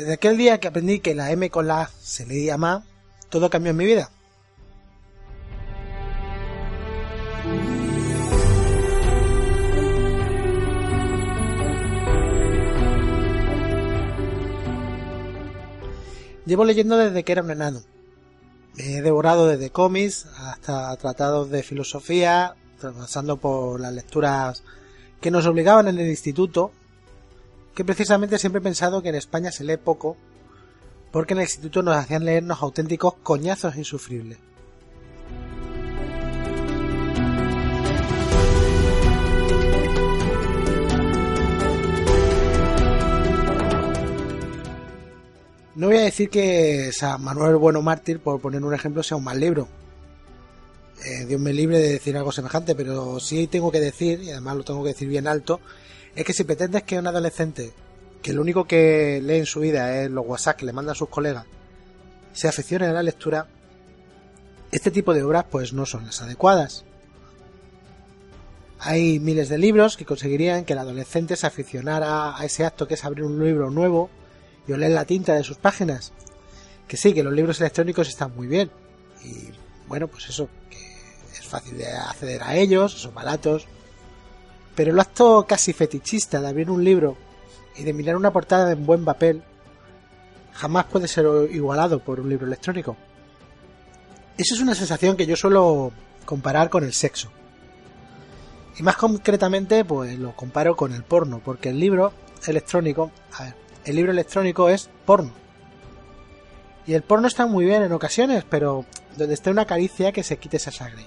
Desde aquel día que aprendí que la M con la A se leía más, todo cambió en mi vida. Llevo leyendo desde que era un enano. He devorado desde cómics hasta tratados de filosofía, pasando por las lecturas que nos obligaban en el instituto, que precisamente siempre he pensado que en España se lee poco, porque en el instituto nos hacían leernos auténticos coñazos insufribles. No voy a decir que San Manuel Bueno Mártir, por poner un ejemplo, sea un mal libro. Eh, Dios me libre de decir algo semejante, pero sí tengo que decir, y además lo tengo que decir bien alto, es que si pretendes que un adolescente, que lo único que lee en su vida es los WhatsApp que le mandan sus colegas, se aficione a la lectura, este tipo de obras pues no son las adecuadas. Hay miles de libros que conseguirían que el adolescente se aficionara a ese acto que es abrir un libro nuevo y oler la tinta de sus páginas. Que sí, que los libros electrónicos están muy bien. Y bueno, pues eso, que es fácil de acceder a ellos, son baratos. Pero el acto casi fetichista de abrir un libro y de mirar una portada en buen papel jamás puede ser igualado por un libro electrónico. Eso es una sensación que yo suelo comparar con el sexo. Y más concretamente, pues lo comparo con el porno, porque el libro electrónico, a ver, el libro electrónico es porno. Y el porno está muy bien en ocasiones, pero donde esté una caricia que se quite esa sangre.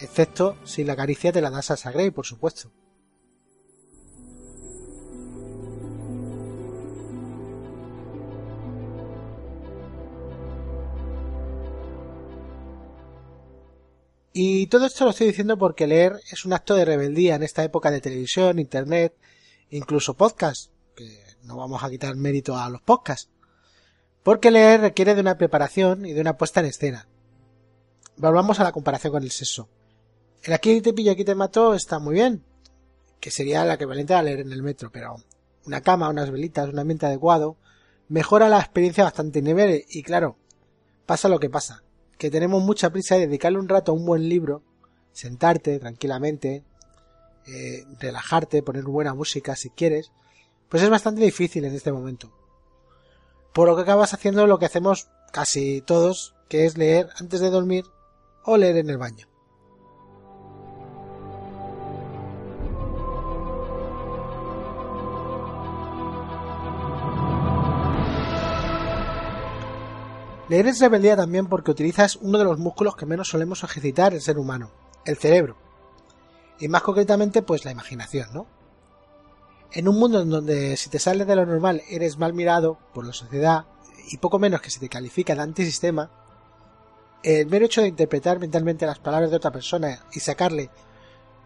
Excepto si la caricia te la das a Grey, por supuesto. Y todo esto lo estoy diciendo porque leer es un acto de rebeldía en esta época de televisión, internet, incluso podcast, que no vamos a quitar mérito a los podcasts. Porque leer requiere de una preparación y de una puesta en escena. Volvamos a la comparación con el sexo. El aquí te pillo, aquí te mato está muy bien, que sería la equivalente a leer en el metro, pero una cama, unas velitas, un ambiente adecuado, mejora la experiencia bastante nivel y claro, pasa lo que pasa, que tenemos mucha prisa de dedicarle un rato a un buen libro, sentarte tranquilamente, eh, relajarte, poner buena música si quieres, pues es bastante difícil en este momento. Por lo que acabas haciendo lo que hacemos casi todos, que es leer antes de dormir o leer en el baño. Leer es rebeldía también porque utilizas uno de los músculos que menos solemos ejercitar el ser humano, el cerebro. Y más concretamente, pues la imaginación, ¿no? En un mundo en donde si te sales de lo normal eres mal mirado por la sociedad y poco menos que se te califica de antisistema, el mero hecho de interpretar mentalmente las palabras de otra persona y sacarle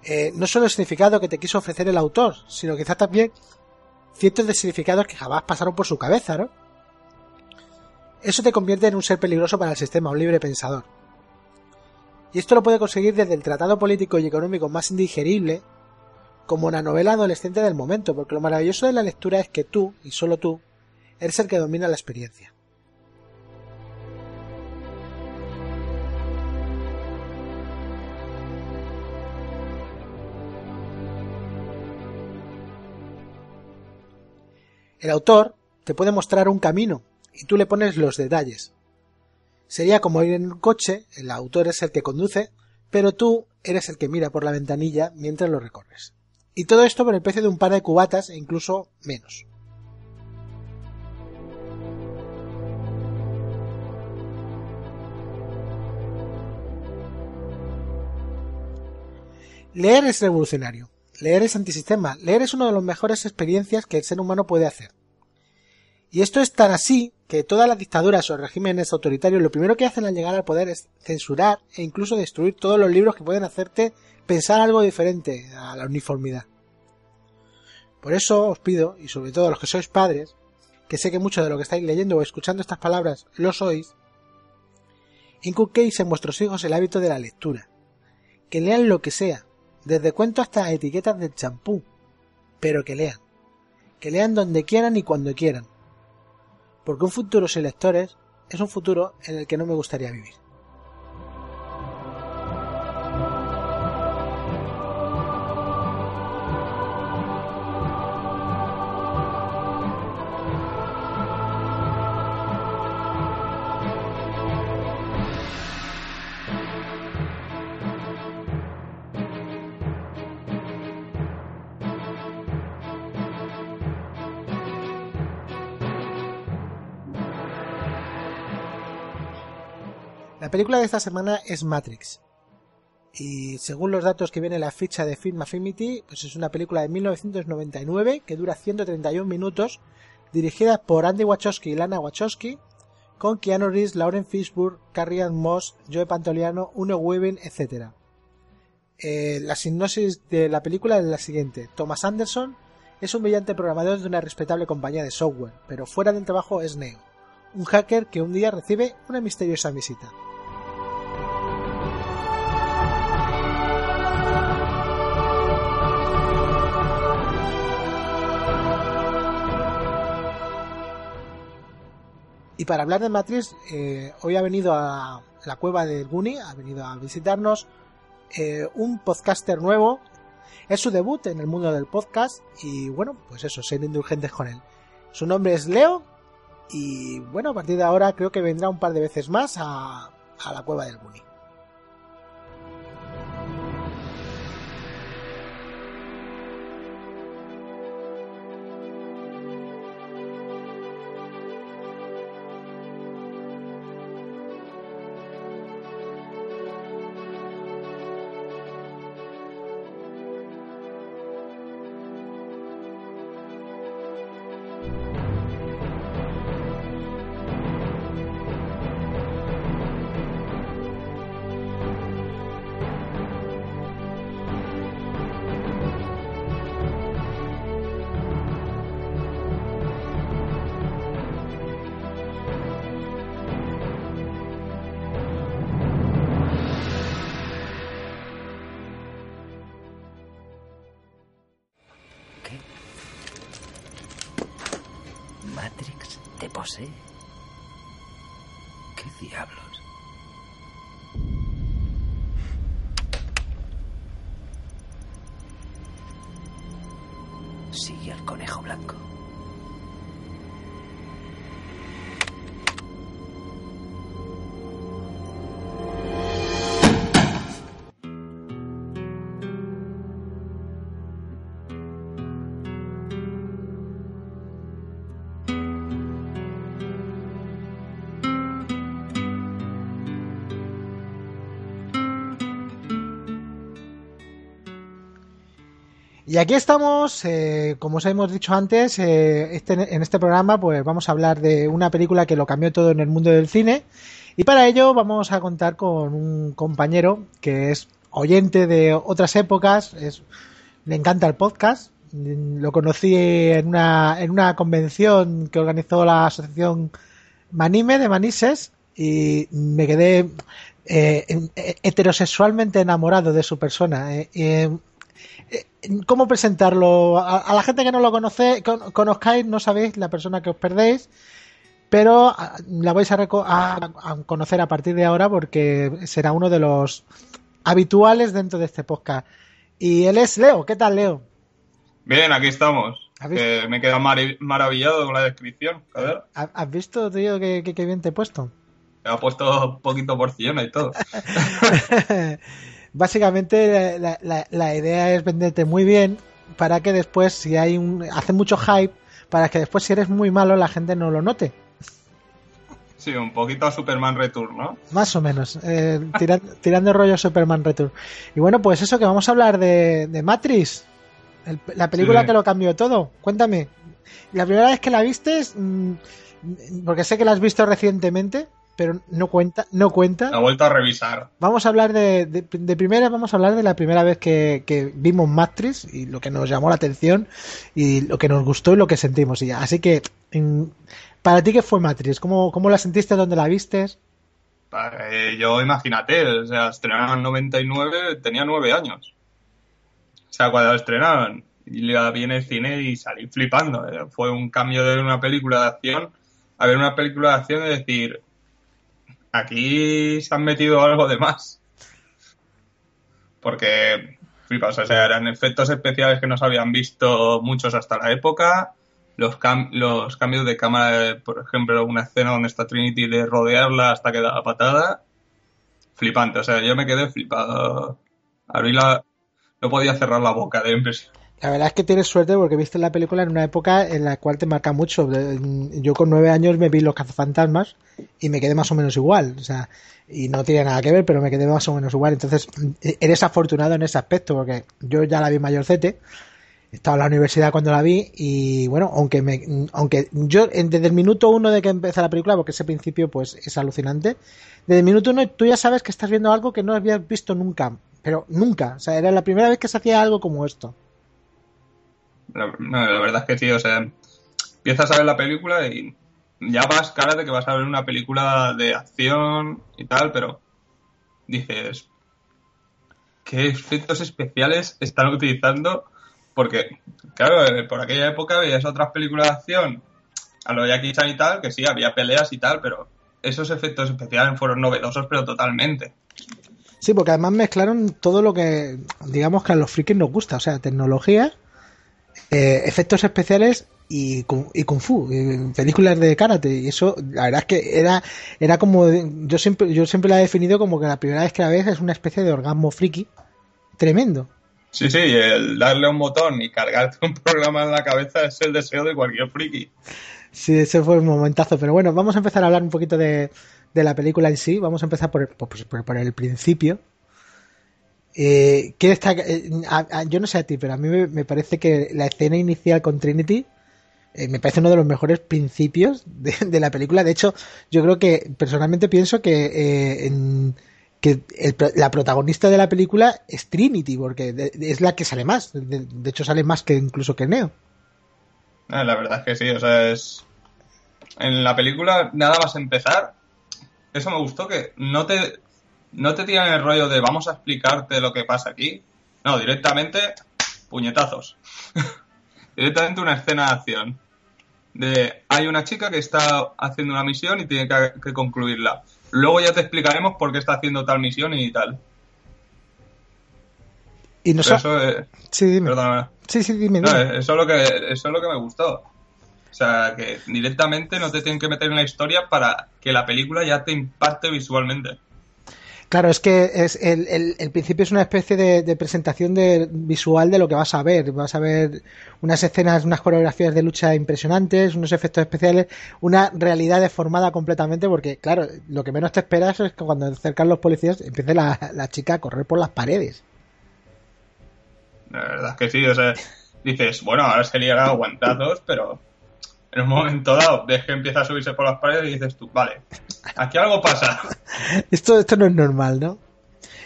eh, no solo el significado que te quiso ofrecer el autor, sino quizás también cientos de significados que jamás pasaron por su cabeza, ¿no? Eso te convierte en un ser peligroso para el sistema, un libre pensador. Y esto lo puede conseguir desde el tratado político y económico más indigerible, como una novela adolescente del momento, porque lo maravilloso de la lectura es que tú, y solo tú, eres el que domina la experiencia. El autor te puede mostrar un camino, y tú le pones los detalles. Sería como ir en un coche, el autor es el que conduce, pero tú eres el que mira por la ventanilla mientras lo recorres. Y todo esto por el precio de un par de cubatas e incluso menos. Leer es revolucionario. Leer es antisistema. Leer es una de las mejores experiencias que el ser humano puede hacer. Y esto es tan así que todas las dictaduras o regímenes autoritarios lo primero que hacen al llegar al poder es censurar e incluso destruir todos los libros que pueden hacerte pensar algo diferente a la uniformidad. Por eso os pido, y sobre todo a los que sois padres, que sé que mucho de lo que estáis leyendo o escuchando estas palabras lo sois, inculquéis en vuestros hijos el hábito de la lectura, que lean lo que sea, desde cuentos hasta etiquetas del champú, pero que lean que lean donde quieran y cuando quieran. Porque un futuro sin lectores es un futuro en el que no me gustaría vivir. Película de esta semana es Matrix. Y según los datos que viene en la ficha de Film Affinity, pues es una película de 1999 que dura 131 minutos, dirigida por Andy Wachowski y Lana Wachowski, con Keanu Reeves, Lauren Fishburne, Carrie Ann Moss, Joe Pantoliano, Uno Weaving, etc. Eh, la sinopsis de la película es la siguiente. Thomas Anderson es un brillante programador de una respetable compañía de software, pero fuera del trabajo es Neo, un hacker que un día recibe una misteriosa visita. Y para hablar de Matrix, eh, hoy ha venido a la cueva del Guni, ha venido a visitarnos eh, un podcaster nuevo. Es su debut en el mundo del podcast y bueno, pues eso, ser indulgentes con él. Su nombre es Leo y bueno, a partir de ahora creo que vendrá un par de veces más a, a la cueva del Guni. Te Y aquí estamos, eh, como os hemos dicho antes, eh, este, en este programa pues vamos a hablar de una película que lo cambió todo en el mundo del cine y para ello vamos a contar con un compañero que es oyente de otras épocas, es, le encanta el podcast, lo conocí en una, en una convención que organizó la asociación Manime de Manises y me quedé eh, heterosexualmente enamorado de su persona. ¿Cómo presentarlo? A, a, la gente que no lo conoce, con, conozcáis, no sabéis la persona que os perdéis, pero la vais a, a, a, conocer a partir de ahora porque será uno de los habituales dentro de este podcast. Y él es Leo. ¿Qué tal, Leo? Bien, aquí estamos. Eh, me he quedado mar maravillado con la descripción. A ver. ¿Has visto, tío, qué, qué, qué bien te he puesto? Me ha puesto un poquito porcillona y todo. básicamente la, la, la, idea es venderte muy bien para que después, si hay un. hace mucho hype, para que después, si eres muy malo, la gente no lo note. Sí, un poquito a Superman Return, ¿no? Más o menos, eh, tirando, tirando rollo Superman Return. Y bueno, pues eso, que vamos a hablar de, de Matrix, el, la película sí. que lo cambió todo. Cuéntame, la primera vez que la viste, mmm, porque sé que la has visto recientemente, pero no cuenta, no cuenta. La he vuelto a revisar. Vamos a hablar de, de, de, primera, vamos a hablar de la primera vez que, que, vimos Matrix y lo que nos llamó la atención y lo que nos gustó y lo que sentimos y ya. Así que, para ti, ¿qué fue Matrix? ¿Cómo, cómo la sentiste? ¿Dónde la vistes? Eh, yo, imagínate, o sea, estrenaron en 99, tenía nueve años. O sea, cuando la estrenaron, y la vi en el cine y salí flipando. Fue un cambio de una película de acción a ver una película de acción y decir, aquí se han metido algo de más. Porque, flipas, o sea, eran efectos especiales que no se habían visto muchos hasta la época. Los, cambios de cámara, por ejemplo, una escena donde está Trinity de rodearla hasta que da la patada. Flipante, o sea, yo me quedé flipado. Abrí la... No podía cerrar la boca de impresión. La verdad es que tienes suerte porque viste la película en una época en la cual te marca mucho. Yo con nueve años me vi Los cazafantasmas y me quedé más o menos igual. O sea, y no tiene nada que ver, pero me quedé más o menos igual. Entonces, eres afortunado en ese aspecto porque yo ya la vi mayorcete. Estaba en la universidad cuando la vi y bueno, aunque me, aunque yo desde el minuto uno de que empieza la película, porque ese principio pues es alucinante, desde el minuto uno tú ya sabes que estás viendo algo que no habías visto nunca, pero nunca, o sea, era la primera vez que se hacía algo como esto. La, no, la verdad es que sí, o sea, empiezas a ver la película y ya vas cara de que vas a ver una película de acción y tal, pero dices, ¿qué efectos especiales están utilizando? Porque, claro, eh, por aquella época veías otras películas de acción, a lo Jackie Chan y tal, que sí, había peleas y tal, pero esos efectos especiales fueron novedosos, pero totalmente. Sí, porque además mezclaron todo lo que, digamos que a los frikis nos gusta, o sea, tecnología eh, efectos especiales y, y kung fu, películas de karate y eso la verdad es que era era como yo siempre yo siempre la he definido como que la primera vez que la ves es una especie de orgasmo friki tremendo. Sí, sí, el darle un botón y cargarte un programa en la cabeza es el deseo de cualquier friki. Sí, ese fue un momentazo, pero bueno, vamos a empezar a hablar un poquito de, de la película en sí, vamos a empezar por, por, por el principio, eh, eh yo no sé a ti, pero a mí me, parece que la escena inicial con Trinity eh, me parece uno de los mejores principios de, la película. De hecho, yo creo que personalmente pienso que, eh, que la protagonista de la película es Trinity, porque es la que sale más. De, hecho, sale más que incluso que Neo. Ah, la verdad es que sí, o sea, es. En la película, nada más empezar, eso me gustó, que no te no te tiran el rollo de vamos a explicarte lo que pasa aquí. No, directamente puñetazos. directamente una escena de acción. De hay una chica que está haciendo una misión y tiene que, concluirla. Luego ya te explicaremos por qué está haciendo tal misión y tal. Y no eso sí, dime. Sí, sí, dime, eso, es lo que, eso es lo que me gustó. O sea, que directamente no te tienen que meter en la historia para que la película ya te impacte visualmente. Claro, es que es el, el, principio es una especie de, presentación de, visual de lo que vas a ver. Vas a ver unas escenas, unas coreografías de lucha impresionantes, unos efectos especiales, una realidad deformada completamente, porque, claro, lo que menos te esperas es que cuando acercan los policías empiece la, la chica a correr por las paredes. La verdad es que sí, o sea, dices, bueno, ahora se liará aguantados, pero en un momento dado ves que empieza a subirse por las paredes y dices tú, vale, aquí algo pasa. esto, esto no es normal, ¿no?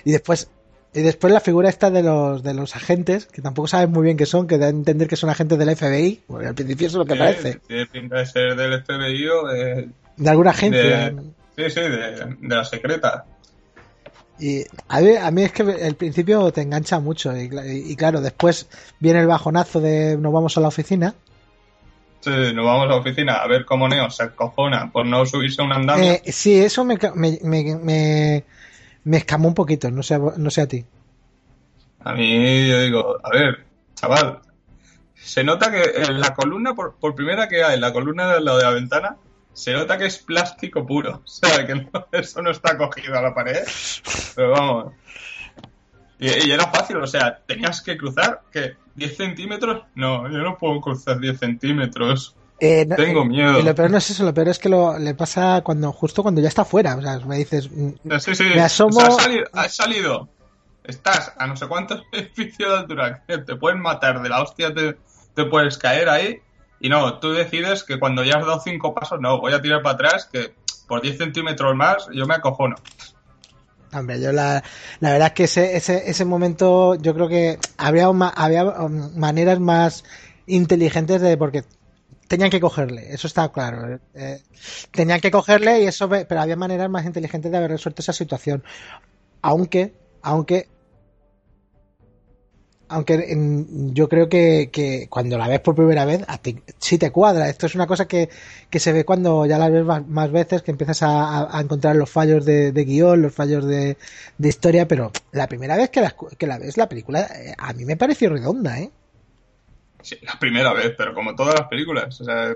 Y después, y después la figura esta de los, de los agentes, que tampoco sabes muy bien qué son, que da a entender que son agentes del FBI, porque al principio eso es lo que parece. Tiene pinta de ser del FBI o de... De alguna agencia. sí, sí, de, la secreta. Y a mí, a mí, es que el principio te engancha mucho y, y, claro, después viene el bajonazo de nos vamos a la oficina Sí, nos vamos a la oficina a ver cómo Neo se acojona por no subirse a un andamio. Eh, sí, eso me, me, me, me, escamó un poquito, no sé, no sé a ti. A mí, yo digo, a ver, chaval, se nota que en la columna, por, por primera que hay, la columna de lado de la ventana, se nota que es plástico puro. O sea, que eso no está cogido a la pared. Pero vamos. Y, y, era fácil, o sea, tenías que cruzar, que 10 centímetros, no, yo no puedo cruzar 10 centímetros. Eh, Tengo eh, miedo. lo peor no es eso, lo peor es que lo, le pasa cuando justo cuando ya está fuera. O sea, me dices, mm, sí, sí. me asomo. has, salido, estás a no sé cuántos edificios de altura que te pueden matar de la hostia, te, te puedes caer ahí. Y no, tú decides que cuando ya has dado cinco pasos, no, voy a tirar para atrás, que por 10 centímetros más yo me acojono. Hombre, yo la, la verdad es que ese, ese, ese momento yo creo que había, había um, maneras más inteligentes de porque tenían que cogerle, eso está claro. Eh, eh, tenían que cogerle y eso, pero había maneras más inteligentes de haber resuelto esa situación. Aunque, aunque aunque en- yo creo que, cuando la ves por primera vez, a ti sí te cuadra. Esto es una cosa que, que se ve cuando ya la ves más, veces, que empiezas a, encontrar los fallos de, de guion, los fallos de, historia, pero la primera vez que la, ves, la película, eh, a mí me pareció redonda, ¿eh? Sí, la primera vez, pero como todas las películas. O sea,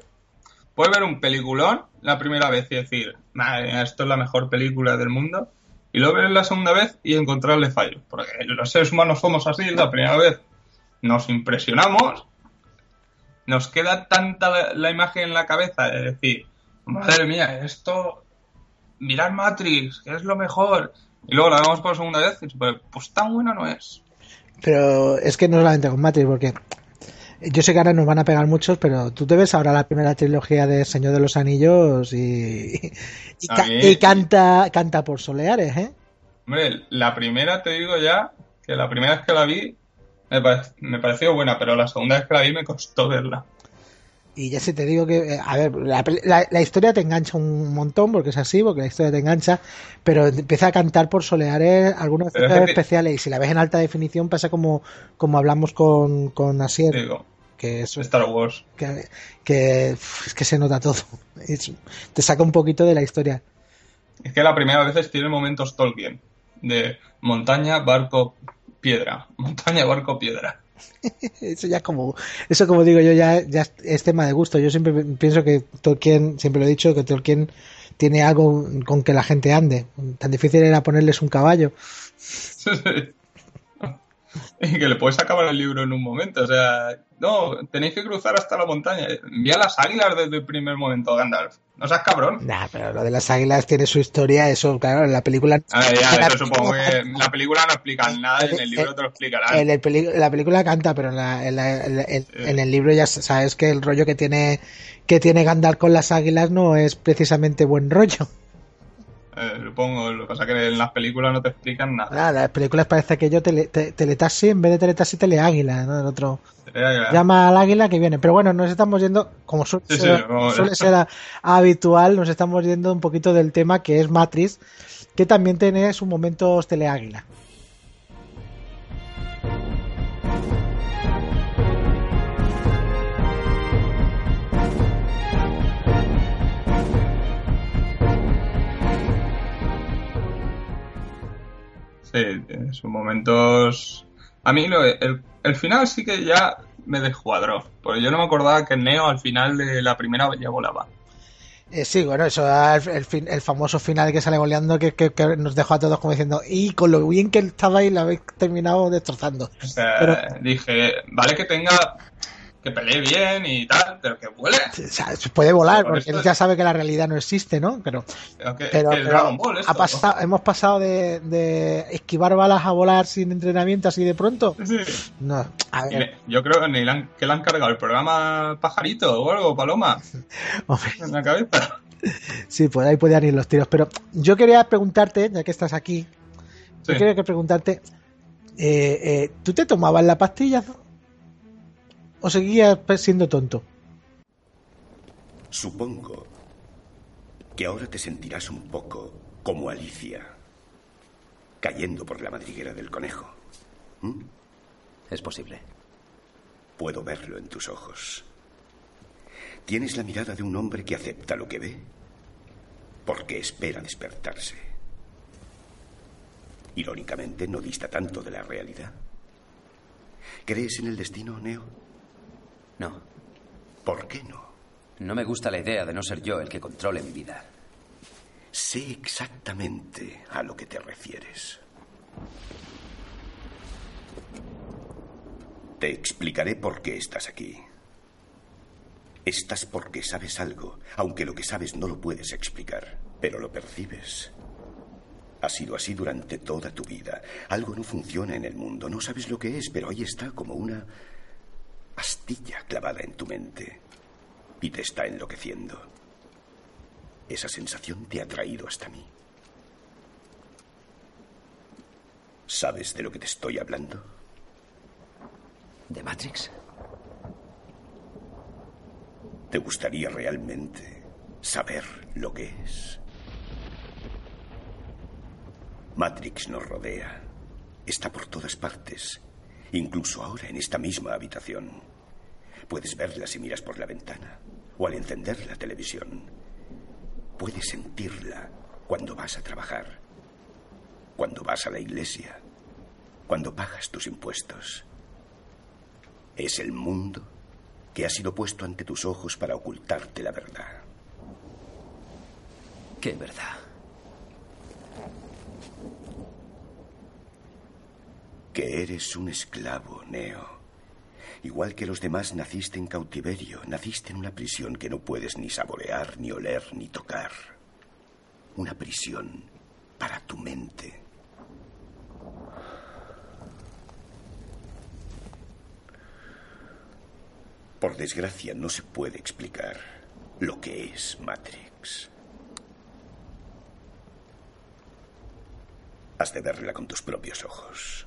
puedes ver un peliculón la primera vez y decir, madre esto es la mejor película del mundo. Y luego ver la segunda vez y encontrarle fallos. Porque los seres humanos somos así, la primera vez nos impresionamos, nos queda tanta la, imagen en la cabeza de decir, madre mía, esto, mirar Matrix, que es lo mejor. Y luego la vemos por segunda vez y pues, tan buena no es. Pero es que no solamente con Matrix, porque yo sé que ahora nos van a pegar muchos, pero tú te ves ahora la primera trilogía de Señor de los Anillos y, y, A ca- mí- y canta, canta por soleares, ¿eh? Hombre, la primera te digo ya que la primera vez que la vi me, pare- me pareció buena, pero la segunda vez que la vi me costó verla. Y ya se te digo que, eh, a ver, la, la- la historia te engancha un montón, porque es así, porque la historia te engancha, pero empieza a cantar por soleares algunos es efectos que- especiales, y si la ves en alta definición pasa como, como hablamos con, con Asier, Digo, que es Star Wars. que, que, es que se nota todo. Es- te saca un poquito de la historia. Es que la primera vez tiene momentos Tolkien. De montaña, barco, piedra. Montaña, barco, piedra. Eso ya como, eso como digo yo, ya, ya es tema de gusto. Yo siempre pienso que Tolkien, siempre lo he dicho, que Tolkien tiene algo con que la gente ande. Tan difícil era ponerles un caballo. que le puedes acabar el libro en un momento. O sea, no, tenéis que cruzar hasta la montaña. Envía las águilas desde el primer momento, Gandalf. No seas cabrón. Nah, pero lo de las águilas tiene su historia, eso, claro, en la película. A ver, ya, eso supongo que en la película no explican nada y en el libro te lo explicarán. En el peli- en la película canta, pero en, la- en la- en la- en- en el libro ya sabes que el rollo que tiene que tiene Gandalf con las águilas no es precisamente buen rollo. Eh, supongo, lo que pasa es que en las películas no te explican nada. Nada, las películas parece que yo tele, te- teletaxi, en vez de teletaxi, teleáguila, ¿no? El otro Eh, llama al águila que viene. Pero bueno, nos estamos yendo, como suele, Sí, sí, ser, suele ser a- habitual, nos estamos yendo un poquito del tema que es Matrix, que también tiene sus momentos teleáguila. Sí, tiene sus momentos. A mí lo- el, el final sí que ya me descuadró. Porque yo no me acordaba que Neo al final de la primera ya volaba. Eh, sí, bueno, eso, el, el fin- el famoso final que sale goleando que, que- que nos dejó a todos como diciendo, y con lo bien que estaba ahí la habéis terminado destrozando. O sea, Pero- dije, vale que tenga. Que pelee bien y tal, pero que vuele. Puede volar, Por porque él ya sabe que la realidad no existe, ¿no? Pero, Pero que, pero, que es pero Dragon Ball esto. ha pasado, hemos pasado de, de esquivar balas a volar sin entrenamiento así de pronto. Sí. No, a ver, le- yo creo que, le han, que le han cargado el programa Pajarito o algo, Paloma, hombre, en la cabeza. sí, pues ahí podían ir los tiros. Pero yo quería preguntarte, ya que estás aquí, Sí. yo quería que preguntarte, eh, eh, ¿tú te tomabas la pastilla o seguías siendo tonto? Supongo que ahora te sentirás un poco como Alicia, cayendo por la madriguera del conejo. ¿Mm? Es posible. Puedo verlo en tus ojos. Tienes la mirada de un hombre que acepta lo que ve, porque espera despertarse. Irónicamente, no dista tanto de la realidad. ¿Crees en el destino, Neo? No. ¿Por qué no? No me gusta la idea de no ser yo el que controle mi vida. Sé exactamente a lo que te refieres. Te explicaré por qué estás aquí. Estás porque sabes algo, aunque lo que sabes no lo puedes explicar, pero lo percibes. Ha sido así durante toda tu vida. Algo no funciona en el mundo, no sabes lo que es, pero ahí está como una astilla clavada en tu mente y te está enloqueciendo. Esa sensación te ha traído hasta mí. ¿Sabes de lo que te estoy hablando? ¿De Matrix? ¿Te gustaría realmente saber lo que es? Matrix nos rodea. Está por todas partes. Incluso ahora en esta misma habitación. Puedes verla si miras por la ventana o al encender la televisión. Puedes sentirla cuando vas a trabajar, cuando vas a la iglesia, cuando pagas tus impuestos. Es el mundo que ha sido puesto ante tus ojos para ocultarte la verdad. ¿Qué verdad? Que eres un esclavo, Neo. Igual que los demás, naciste en cautiverio, naciste en una prisión que no puedes ni saborear, ni oler, ni tocar. Una prisión para tu mente. Por desgracia, no se puede explicar lo que es Matrix. Has de verla con tus propios ojos.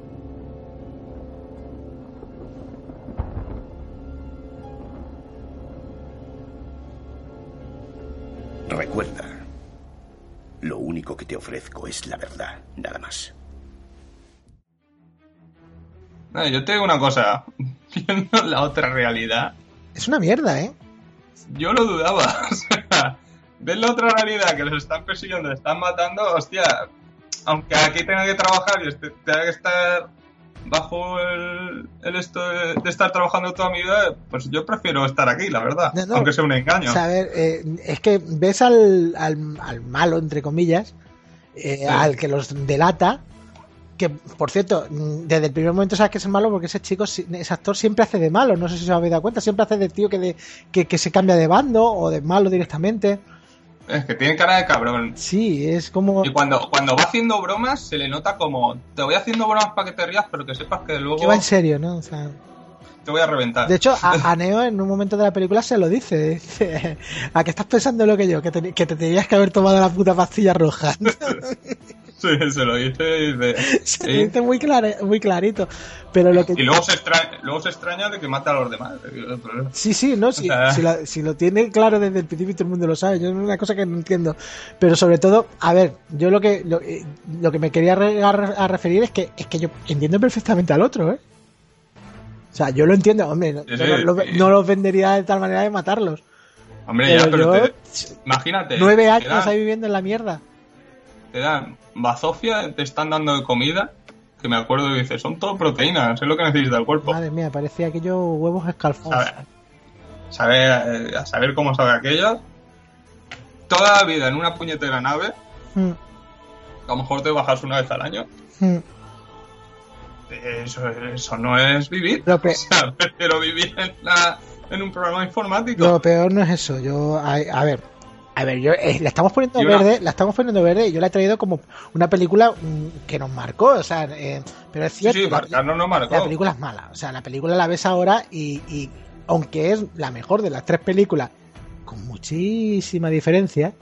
Que te ofrezco es la verdad, nada más. No, yo te digo una cosa, viendo la otra realidad, Es una mierda, ¿eh? yo lo dudaba. O sea, ves la otra realidad que los están persiguiendo, les están matando, hostia, aunque aquí tenga que trabajar y este- tenga que estar bajo el, el esto de, de estar trabajando toda mi vida, pues yo prefiero estar aquí, la verdad, No, no. aunque sea un engaño. O sea, a ver, eh, es que ves al, al, al malo, entre comillas, eh, al que los delata, que por cierto, desde el primer momento sabes que es malo porque ese chico, ese actor siempre hace de malo, no sé si os habéis dado cuenta, siempre hace de tío que, de, que, que se cambia de bando o de malo directamente. Es que tiene cara de cabrón. Sí, es como... Y cuando, cuando va haciendo bromas, se le nota como, te voy haciendo bromas para que te rías, pero que sepas que luego Que va en serio, ¿no? O sea, te voy a reventar. de hecho, a, a Neo en un momento de la película se lo dice. dice a que estás pensando lo que yo, que te, que te tenías que haber tomado la puta pastilla roja. Sí, se lo dice y dice... se "Sí". lo dice muy, clara- muy clarito. Pero lo que... Y luego se, extraña, luego se extraña de que mata a los demás. Sí, sí, no, si, sea- si, lo, si lo tiene claro desde el principio y todo el mundo lo sabe, yo es una cosa que no entiendo. Pero sobre todo, a ver, yo lo que lo, eh, lo que me quería re- a, a referir es que es que yo entiendo perfectamente al otro, ¿eh? O sea, yo lo entiendo, hombre, no, Sí, yo no, sí, lo- sí. no los vendería de tal manera de matarlos. Hombre, Pero ya, pero yo, te- imagínate. Nueve años dan- ahí viviendo en la mierda. Te dan bazofia, te están dando de comida, que me acuerdo y dices, son todo proteínas, es lo que necesita el cuerpo. Madre mía, parecía aquellos huevos escalfados. Sabe- saber, eh, a saber cómo sabe aquello. Toda la vida en una puñetera nave, Mm, a lo mejor te bajas una vez al año. mm. Eso, eso no es vivir. Lo pe- O sea, prefiero vivir en, la- en un programa informático. Lo peor no es eso. Yo, a, a ver, a ver, yo eh, la estamos poniendo una- verde, la estamos poniendo verde y yo la he traído como una película mm, que nos marcó, o sea, eh, pero es cierto. sí, la- marcarnos no marcó. La película es mala. O sea, la película la ves ahora y, y aunque es la mejor de las tres películas, con muchísima diferencia,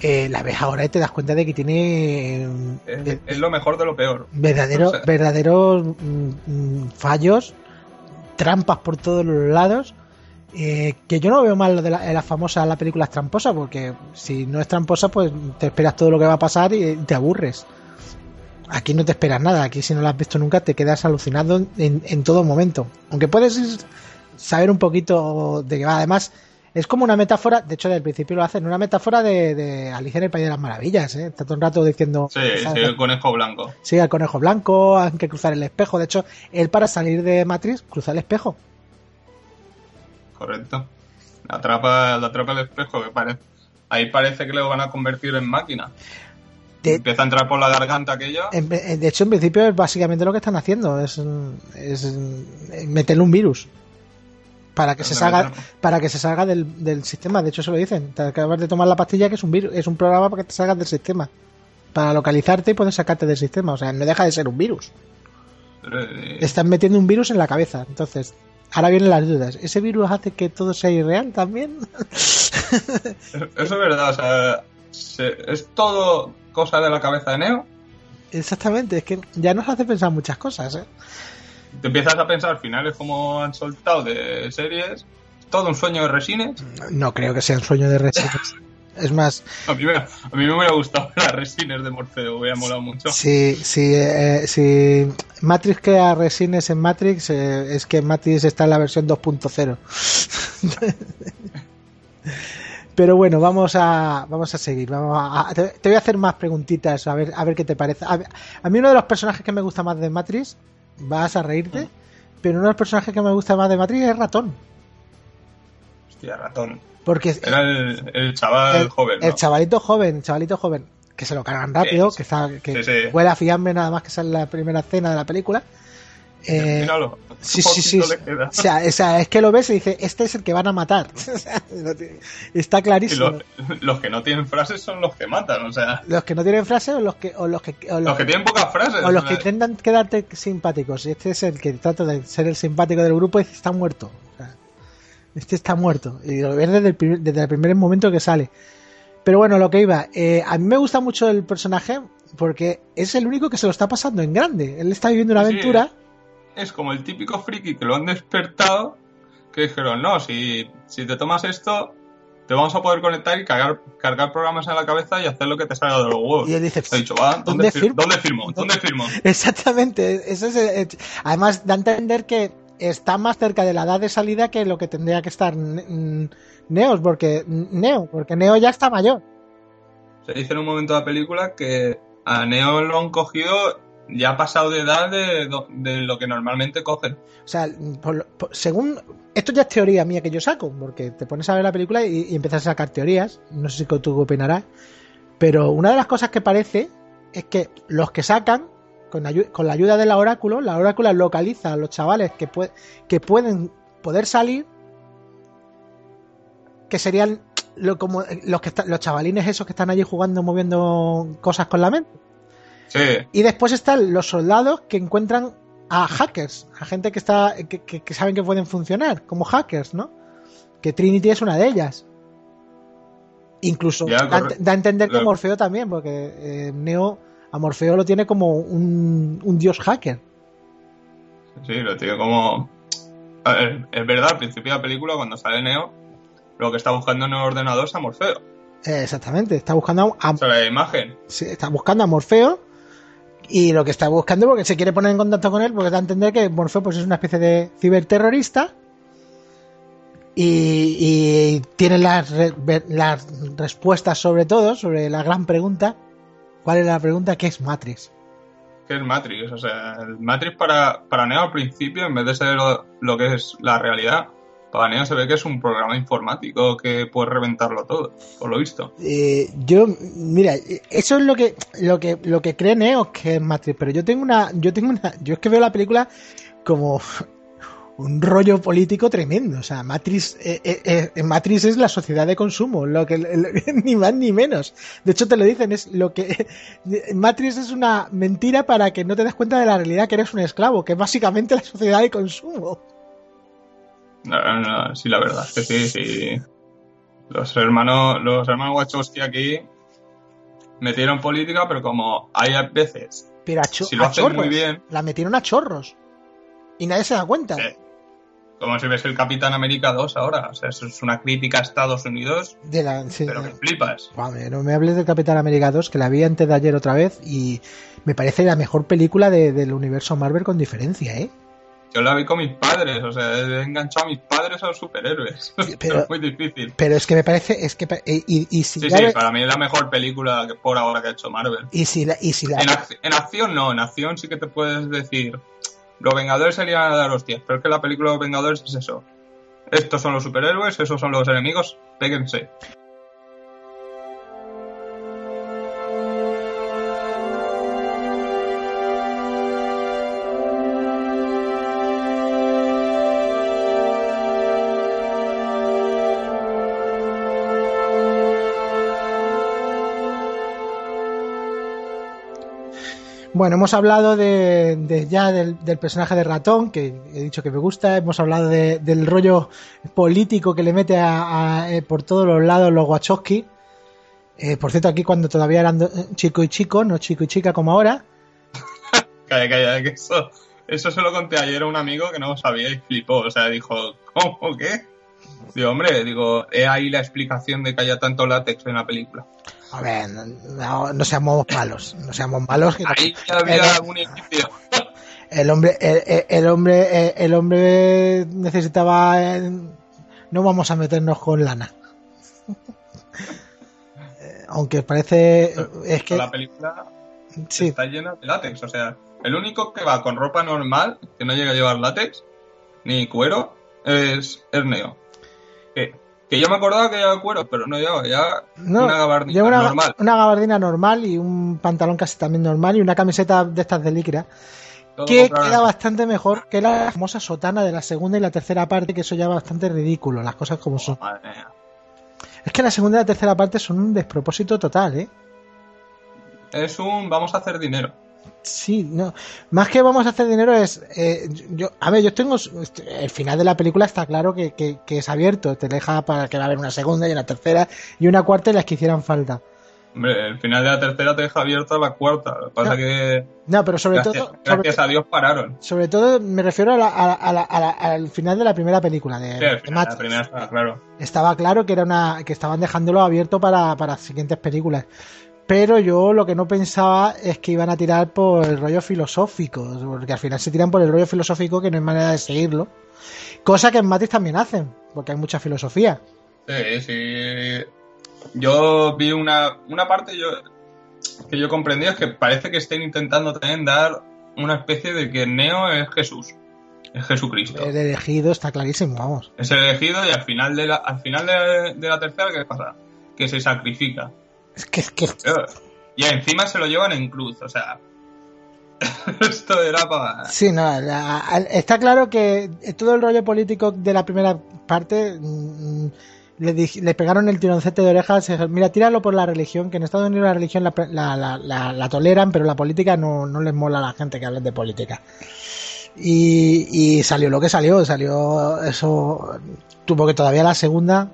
eh, la ves ahora y te das cuenta de que tiene Es, es lo mejor de lo peor. verdaderos, o sea- verdaderos mm, mm, fallos, trampas por todos los lados. eh, que yo no veo mal lo de la, la famosa la película es tramposa, porque si no es tramposa, pues te esperas todo lo que va a pasar y te aburres. Aquí no te esperas nada, aquí si no la has visto nunca te quedas alucinado en, en todo momento. Aunque puedes saber un poquito de qué va. Además, es como una metáfora, de hecho, desde el principio lo hacen, una metáfora de, de Alicia en el País de las Maravillas. ¿eh? Está todo el rato diciendo. Sí, sí, el conejo blanco. Sí, al conejo blanco, hay que cruzar el espejo. De hecho, él para salir de Matrix cruza el espejo. Correcto. La atrapa, la atrapa el espejo, que parece. Ahí parece que le van a convertir en máquina. De, Empieza a entrar por la garganta aquello. en- de hecho, en principio es básicamente lo que están haciendo, es, es meterle un virus para que se salga, para que se salga del, del sistema. De hecho, se lo dicen. Te acabas de tomar la pastilla que es un virus, es un programa para que te salgas del sistema, para localizarte y poder sacarte del sistema. O sea, no deja de ser un virus. Pero, eh, Te están metiendo un virus en la cabeza. Entonces, ahora vienen las dudas. ¿Ese virus hace que todo sea irreal también? Eso es verdad, o sea, se- es todo cosa de la cabeza de Neo. Exactamente, es que ya nos hace pensar muchas cosas, ¿eh? Te empiezas a pensar finales como han soltado de series. Todo un sueño de Resines. No creo que sea un sueño de Resident. Es más, A mí, me, a mí me hubiera gustado las Resines de Morfeo, hubiera molado mucho. si, si, eh, si Matrix crea resines en Matrix, eh, es que Matrix está en la versión 2.0. Pero bueno, vamos a, vamos a seguir. Vamos a, te voy a hacer más preguntitas, a ver, a ver qué te parece. A, a mí uno de los personajes que me gusta más de Matrix, vas a reírte, pero uno de los personajes que me gusta más de Matrix es Ratón. Hostia, ratón. Porque Era el, el chaval el, joven, ¿no? el chavalito joven, chavalito joven, que se lo cargan rápido, Sí, que, está, que sí, sí. huele a fiambre nada más que sale la primera escena de la película. Eh, Míralo. sí, sí, sí. O sea, o sea, es que lo ves y dices, este es el que van a matar. O sea, Está clarísimo. lo- los que no tienen frases son los que matan, o sea, Los que no tienen frase o los que, o los que, o los, los que tienen pocas frases. o los que intentan quedarte simpáticos. Y este es el que trata de ser el simpático del grupo y dice, está muerto. Sea, este está muerto. Y lo ves desde el, primer, desde el primer momento que sale. Pero bueno, lo que iba. eh, a mí me gusta mucho el personaje porque es el único que se lo está pasando en grande. Él está viviendo una Sí, aventura. Es como el típico friki que lo han despertado, que dijeron, no, si, si te tomas esto, te vamos a poder conectar y cargar, cargar programas en la cabeza y hacer lo que te salga de los huevos. Y él dice, Te dicho, va, ¿dónde ¿dónde, fir- firmo? ¿dónde firmo? ¿Dónde firmo? Exactamente, eso es, eh, además da a entender que está más cerca de la edad de salida que lo que tendría que estar mm, Neos, porque Neo, porque Neo ya está mayor. Se dice en un momento de la película que a Neo lo han cogido ya ha pasado de edad de, lo que normalmente cogen. O sea, según esto ya es teoría mía que yo saco, porque te pones a ver la película y, empiezas a sacar teorías. No sé si tú opinarás, pero una de las cosas que parece es que los que sacan con, la ayuda de la oráculo, la oráculo localiza a los chavales que, pue- que pueden poder salir, que serían los que los chavalines esos que están allí jugando, moviendo cosas con la mente. Sí, Y después están los soldados que encuentran a hackers, a gente que está que, que- que saben que pueden funcionar como hackers, ¿no? Que Trinity es una de ellas. Incluso Ya, da, a entender que Morfeo también, porque eh, Neo a Morfeo lo tiene como un, un dios hacker. sí, lo tiene como... A ver, es verdad, al principio de la película, cuando sale Neo, lo que está buscando en el ordenador es a Morfeo. Eh, exactamente, está buscando a, O sea, la imagen. sí, está buscando a Morfeo y lo que está buscando porque se quiere poner en contacto con él porque da a entender que Morfeo pues es una especie de ciberterrorista y, tiene las, las respuestas sobre todo sobre la gran pregunta ¿cuál es la pregunta? ¿qué es Matrix? que es Matrix. O sea, el Matrix para, para Neo al principio, en vez de ser lo que es la realidad, para Neo se ve que es un programa informático que puede reventarlo todo, por lo visto. Eh, yo mira eso es lo que lo que lo que cree Neo que es Matrix pero yo tengo una yo tengo una yo es que veo la película como un rollo político tremendo o sea Matrix eh, eh, eh, Matrix es la sociedad de consumo lo que ni más ni menos de hecho te lo dicen es lo que Matrix es una mentira para que no te des cuenta de la realidad que eres un esclavo que es básicamente la sociedad de consumo No, no, no, sí, la verdad es que sí, sí. Los hermanos, los hermanos Wachowski aquí metieron política, pero como hay a veces, pero a, si lo a hacen chorros muy bien, la metieron a chorros y nadie se da cuenta eh, como si ves el Capitán América 2 ahora, o sea, eso es una crítica a Estados Unidos, de la, sí, pero de- que flipas. Joder, no me hables de Capitán América 2, que la vi antes de ayer otra vez y me parece la mejor película de- del universo Marvel con diferencia, ¿eh? Yo la vi con mis padres, o sea, he enganchado a mis padres a los superhéroes. pero- es muy difícil. Pero es que me parece, es que pa- y, si Sí, sí, para mí es la mejor película que por ahora que ha hecho Marvel. y si la, y si la- En, ac- en acción no, en acción sí que te puedes decir, los Vengadores serían a dar hostias, pero es que la película de los Vengadores es eso. Estos son los superhéroes, esos son los enemigos, péguense. Bueno, hemos hablado de, ya del, del personaje de ratón, que he dicho que me gusta. Hemos hablado de- del rollo político que le mete a, eh, por todos los lados los Wachowski. Eh, por cierto, aquí cuando todavía eran do- chico y chico, no chico y chica como ahora. Calla, calla, que eso, eso se lo conté ayer a un amigo que no sabía y flipó. O sea, dijo, ¿cómo qué? Digo, hombre, digo, he ahí la explicación de que haya tanto látex en la película. A ver, no, seamos malos, no seamos malos. que- Ahí ya había algún indicio. el hombre, el, el- hombre, el, hombre necesitaba. no vamos a meternos con lana. Aunque parece es que La película sí, está llena de látex. O sea, el único que va con ropa normal, que no llega a llevar látex, ni cuero, es, es Neo. Que, que yo me acordaba que llevaba cuero, pero no llevaba ya No, una gabardina una, normal. una gabardina normal y un pantalón casi también normal y una camiseta de estas de licra Todo que queda bastante mejor que la famosa sotana de la segunda y la tercera parte, que eso ya es bastante ridículo, las cosas como son. Madre mía. Es que la segunda y la tercera parte son un despropósito total, ¿eh? Es un vamos a hacer dinero. Sí, no. Más que vamos a hacer dinero es. eh, yo, a ver, yo tengo. El final de la película está claro que, que- que es abierto. Te deja para que va a haber una segunda y una tercera y una cuarta y las que hicieran falta. Hombre, el final de la tercera te deja abierta la cuarta. Lo que pasa No, que No, pero sobre gracias, todo. Sobre, gracias a Dios pararon. sobre todo me refiero a la- a la- a la- a la- al final de la primera película de, Sí, al de final, Matrix. la primera está claro. Estaba claro que era una. que estaban dejándolo abierto para, para siguientes películas. Pero yo lo que no pensaba es que iban a tirar por el rollo filosófico. Porque al final se tiran por el rollo filosófico que no hay manera de seguirlo. Cosa que en Matrix también hacen, porque hay mucha filosofía. Sí, sí. Yo vi una, una parte yo, que yo comprendí es que parece que estén intentando también dar una especie de que Neo es Jesús. Es Jesucristo. El elegido está clarísimo, vamos. Es el elegido y al final de la, al final de, de la tercera, ¿qué pasa? Que se sacrifica. Es que, es que Y encima se lo llevan en cruz, o sea. Esto era para. sí, no, la- está claro que todo el rollo político de la primera parte mm, le, dij- le pegaron el tironcete de orejas. Mira, tíralo por la religión, que en Estados Unidos la religión la, la- la- toleran, pero la política no, no les mola a la gente que hable de política. Y, y salió lo que salió, salió eso. Tuvo que todavía la segunda.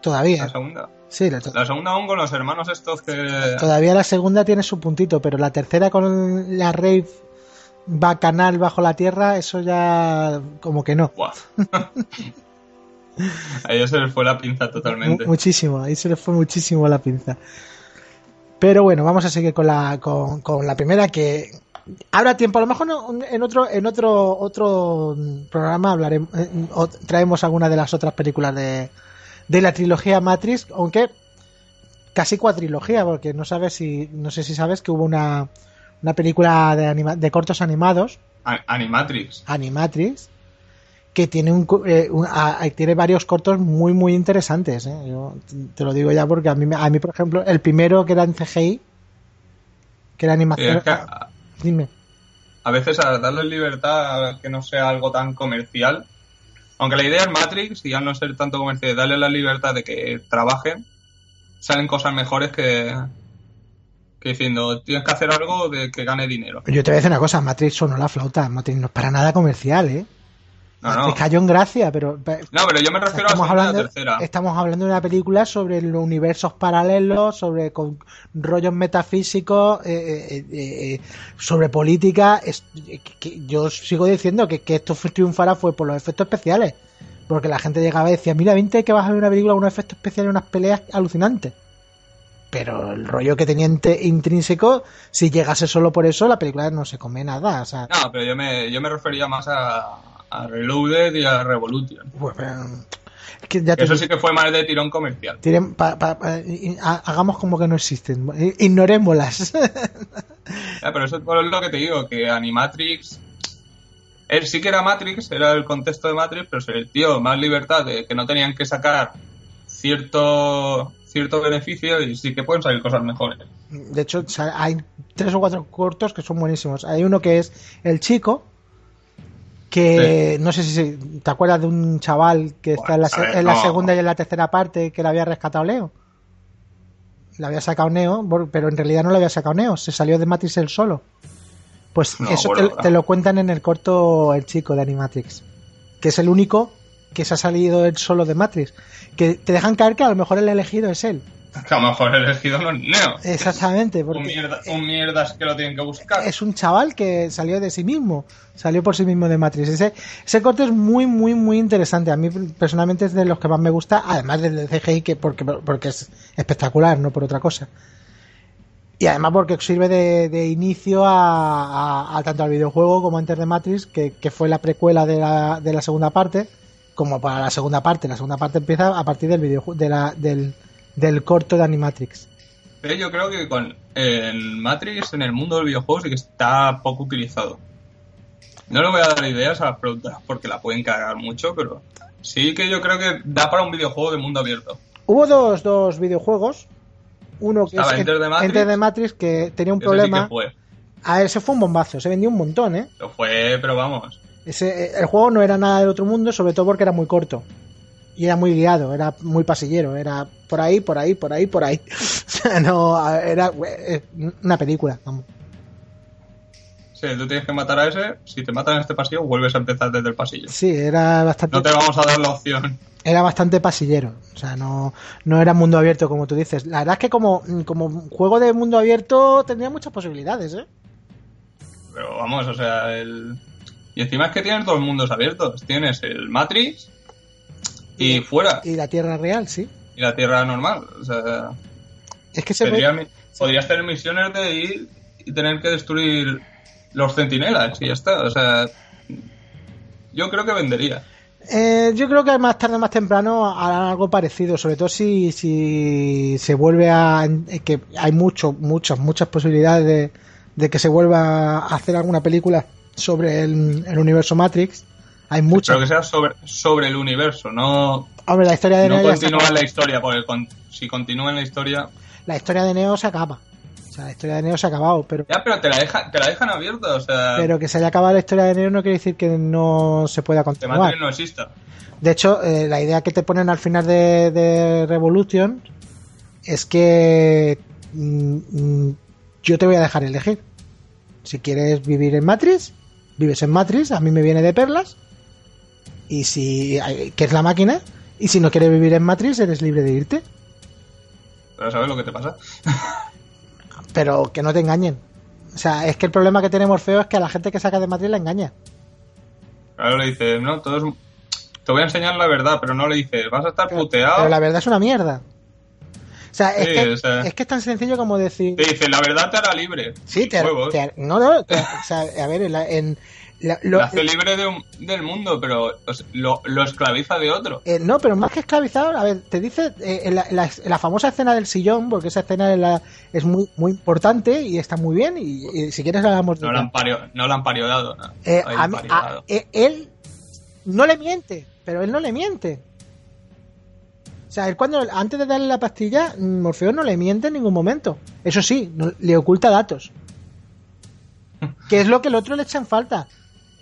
Todavía. La segunda. Sí, la, La segunda aún con los hermanos estos que. Todavía la segunda tiene su puntito, pero la tercera con la rave bacanal bajo la tierra, eso ya como que no. Buah. A ellos se les fue la pinza totalmente. Mu- muchísimo, ahí se le fue muchísimo la pinza. Pero bueno, vamos a seguir con la, con, con la primera que habrá tiempo, a lo mejor en otro, en otro, otro programa hablaremos, eh, o traemos alguna de las otras películas de, de la trilogía Matrix, aunque casi cuatrilogía, porque no sabes si, no sé si sabes que hubo una, una película de, anima- de cortos animados, A- Animatrix. Animatrix, que tiene un, eh, un- a- a- tiene varios cortos muy muy interesantes. ¿eh? Yo te- lo digo ya porque a mí, a mí por ejemplo, el primero que era en CGI, que era animación. es que ah, a, dime. a veces a darles libertad a que no sea algo tan comercial. Aunque la idea es Matrix y al no ser tanto comercial, darle la libertad de que trabajen, salen cosas mejores que, que diciendo tienes que hacer algo de que gane dinero. Yo te voy a decir una cosa, Matrix sonó la flauta, Matrix no es para nada comercial, ¿eh? No, no. cayó en gracia, pero... pe- No, pero yo me refiero a Estamos y hablando, la tercera. estamos hablando de una película sobre los universos paralelos, sobre con rollos metafísicos, eh, eh, eh, sobre política. Es- que- que yo sigo diciendo que, que esto triunfara fue por los efectos especiales. Porque la gente llegaba y decía, mira, vente que vas a ver una película con unos efectos especiales y unas peleas alucinantes. Pero el rollo que tenía intrínseco, si llegase solo por eso, la película no se come nada. O sea, No, pero yo me, yo me refería más a, a Reloaded y a Revolution. pues, pero, es que ya te Eso sí que fue más de tirón comercial. Tiren- pa- pa- pa- hagamos como que no existen. Ignorémoslas. Ya, pero eso es lo que te digo, que Animatrix. Él sí que era Matrix, era el contexto de Matrix, pero se el tío más libertad de que no tenían que sacar cierto cierto beneficio y sí que pueden salir cosas mejores. De hecho, hay tres o cuatro cortos que son buenísimos. Hay uno que es El Chico, que no sé si te acuerdas de un chaval que está en la, ver, en la no. segunda y en la tercera parte que le había rescatado Leo. la había sacado Neo, pero en realidad no la había sacado Neo, se salió de Matrix él solo. Pues No, eso bueno, te, te lo cuentan en el corto el chico de Animatrix, que es el único que se ha salido él solo de Matrix. Que te dejan caer que a lo mejor el elegido es él. Que a lo mejor el elegido no es Neo. Exactamente, Un, mierda, un mierdas que lo tienen que buscar. es un chaval que salió de sí mismo, salió por sí mismo de Matrix. Ese, ese corte es muy, muy, muy interesante. A mí personalmente es de los que más me gusta, además del de CGI, que porque, porque es espectacular, no por otra cosa. Y además porque sirve de, de inicio a, a- a tanto al videojuego como antes de Matrix, que, que fue la precuela de la, de la segunda parte, como para la segunda parte. La segunda parte empieza a partir del videojuego, de la, del, del corto de Animatrix. Pero yo creo que con en Matrix, en el mundo del videojuego, sí que está poco utilizado. No le voy a dar ideas a las preguntas porque la pueden cagar mucho, pero sí que yo creo que da para un videojuego de mundo abierto. Hubo dos, dos videojuegos. Uno que Estaba es Enter the Matrix. Enter the Matrix, que tenía un Ese sí que problema. fue. A ese fue un bombazo, se vendió un montón, ¿eh? Lo fue, pero vamos. Ese, eh, el juego no era nada del otro mundo, sobre todo porque era muy corto. Y era muy guiado, era muy pasillero, era por ahí, por ahí, por ahí, por ahí. O sea, no, era eh, una película, vamos. Sí, tú tienes que matar a ese. Si te matan en este pasillo, vuelves a empezar desde el pasillo. Sí, era bastante, No te vamos a dar la opción. era bastante pasillero. O sea, no, no era mundo abierto como tú dices. La verdad es que como, como juego de mundo abierto tendría muchas posibilidades, ¿eh? Pero vamos, o sea, el... Y encima es que tienes dos mundos abiertos. Tienes el Matrix y fuera. Y la Tierra Real, sí. Y la Tierra normal. O sea, Es que se ve... tendría mi- podrías tener misiones de ir y tener que destruir los centinelas y ya está. O sea, yo creo que vendería. Eh, yo creo que más tarde o más temprano harán algo parecido, sobre todo si, si se vuelve a... eh, que hay mucho, muchas, muchas posibilidades de, de que se vuelva a hacer alguna película sobre el, el universo Matrix. Hay muchas. Pero que sea sobre, sobre el universo, no, Hombre, la historia de no Neo se continúa la historia, porque con- si continúa en la historia... La historia de Neo se acaba. O sea, la historia de Neo se ha acabado, pero... Ya, pero te la, deja, te la dejan abierta, o sea, Pero que se haya acabado la historia de Neo no quiere decir que no se pueda continuar. No exista. De hecho, eh, la idea que te ponen al final de, de Revolution es que mm, mm, yo te voy a dejar elegir. Si quieres vivir en Matrix, vives en Matrix, a mí me viene de perlas. Y si, eh, que es la máquina, y si no quieres vivir en Matrix, eres libre de irte. Pero ¿sabes lo que te pasa? Pero que no te engañen. O sea, es que el problema que tiene Morfeo es que a la gente que saca de Matrix la engaña. Claro, le dices, no, todo es... Te voy a enseñar la verdad, pero no le dices, vas a estar Pero, puteado. pero la verdad es una mierda. O sea, es, Sí, que, o sea- es que es tan sencillo como decir... Te dice, la verdad te hará libre. Sí, te, te- no, no, te- o sea, a ver, en, la- en la- lo- hace libre de un- del mundo, pero o sea, lo, lo esclaviza de otro. eh, no, pero más que esclavizado, a ver, te dice eh, en la, en la- en la famosa escena del sillón, porque esa escena es, muy muy importante y está muy bien, y, y si quieres hablamos de No la han, pario, no la han pariodado. No. Eh, a a- eh, él no le miente, pero él no le miente. O sea, él cuando antes de darle la pastilla, mm, Morfeo no le miente en ningún momento. Eso sí, no- le oculta datos. Que es lo que el otro le echa en falta.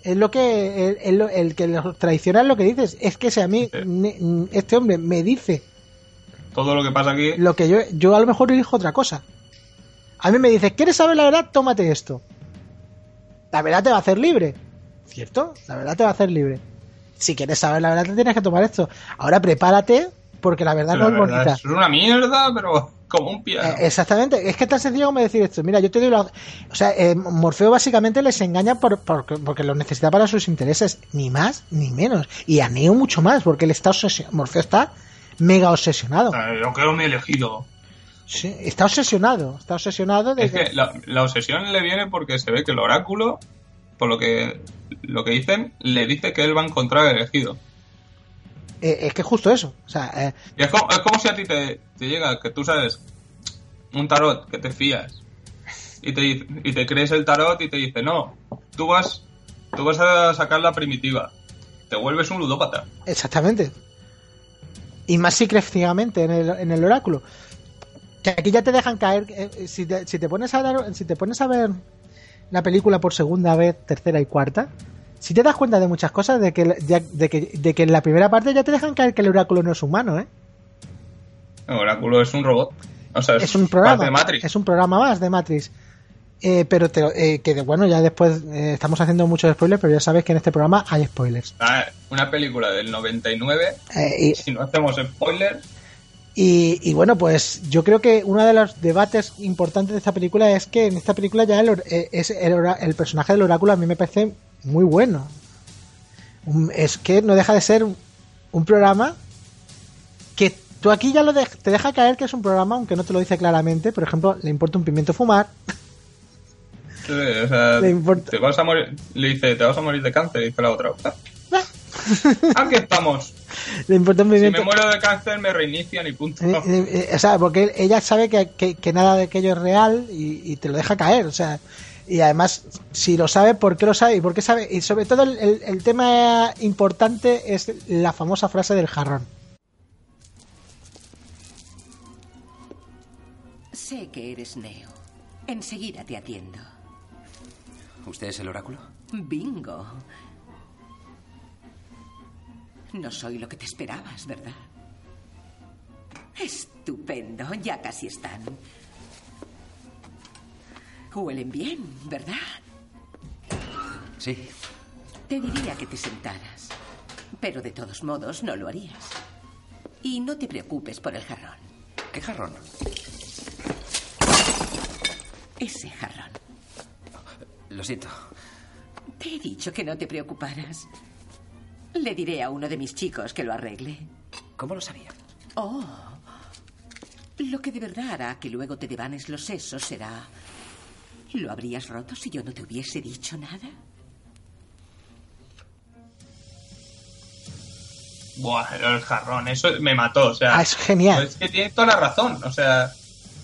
Es lo que el, el- el que los traiciona es lo que dices. Es que si a mí me- este hombre me dice Todo lo que pasa aquí. lo que yo yo a lo mejor elijo otra cosa. A mí me dice, ¿quieres saber la verdad? Tómate esto. La verdad te va a hacer libre. ¿Cierto? La verdad te va a hacer libre. Si quieres saber la verdad te tienes que tomar esto. Ahora prepárate porque la verdad la no es verdad bonita. es una mierda, pero como un piano. Eh, exactamente, es que es tan sencillo como decir esto. Mira, yo te doy la. O sea, eh, Morfeo básicamente les engaña por, por- porque los necesita para sus intereses, ni más ni menos. Y a Neo mucho más, porque él está obsesionado. Morfeo está mega obsesionado. O sea, yo quiero mi elegido. Sí, está obsesionado, está obsesionado de Es que la, la obsesión le viene porque se ve que el oráculo, por lo que lo que dicen, le dice que él va a encontrar el elegido. Eh, es que justo eso. O sea, eh, Y es como, es como si a ti te, te llega que tú sabes un tarot que te fías y te, y te crees el tarot y te dice, no, tú vas, tú vas a sacar la primitiva. Te vuelves un ludópata. exactamente. Y más si crees ciegamente en el, en el oráculo. Que aquí ya te dejan caer. eh, si, te, si te pones a dar, si te pones a ver la película por segunda vez, tercera y cuarta, si te das cuenta de muchas cosas, de que, ya- de que, de que en la primera parte ya te dejan caer que el oráculo no es humano, ¿eh? El oráculo es un robot. O sea, es un programa. de Matrix. Es un programa más de Matrix. Eh, pero te, eh, que bueno, ya después eh, estamos haciendo muchos spoilers, pero ya sabes que en este programa hay spoilers. Ah, una película del 99, Eh, y, si no hacemos spoilers, y, y bueno, pues yo creo que uno de los debates importantes de esta película es que en esta película ya el, eh, es el, el personaje del oráculo a mí me parece muy bueno. Un- Es que no deja de ser un, un programa que tú aquí ya lo de- te deja caer que es un programa, aunque no te lo dice claramente. Por ejemplo, le importa un pimiento fumar. sí, o sea, Le importa- te vas a morir, le dice, te vas a morir de cáncer, y dice la otra. "Ah, Aquí estamos. Le importa un Si pimiento me muero de cáncer, me reinician y punto. Eh, eh, eh, o sea, porque ella sabe que, que- que nada de aquello es real y, y te lo deja caer, o sea, y además, si lo sabe, ¿por qué lo sabe? Y por qué sabe, y sobre todo el, el- el tema importante es la famosa frase del jarrón. Sé que eres Neo. Enseguida te atiendo. ¿Usted es el oráculo? Bingo. No soy lo que te esperabas, ¿verdad? Estupendo, ya casi están. Huelen bien, ¿verdad? Sí. Te diría que te sentaras, pero de todos modos no lo harías. Y no te preocupes por el jarrón. ¿Qué jarrón? Ese jarrón. Lo siento. Te he dicho que no te preocuparas. Le diré a uno de mis chicos que lo arregle. ¿Cómo lo sabía? Oh. Lo que de verdad hará que luego te devanes los sesos será... ¿Lo habrías roto si yo no te hubiese dicho nada? Buah, el jarrón, eso me mató, o sea. Ah, es genial. Es que tiene toda la razón, o sea.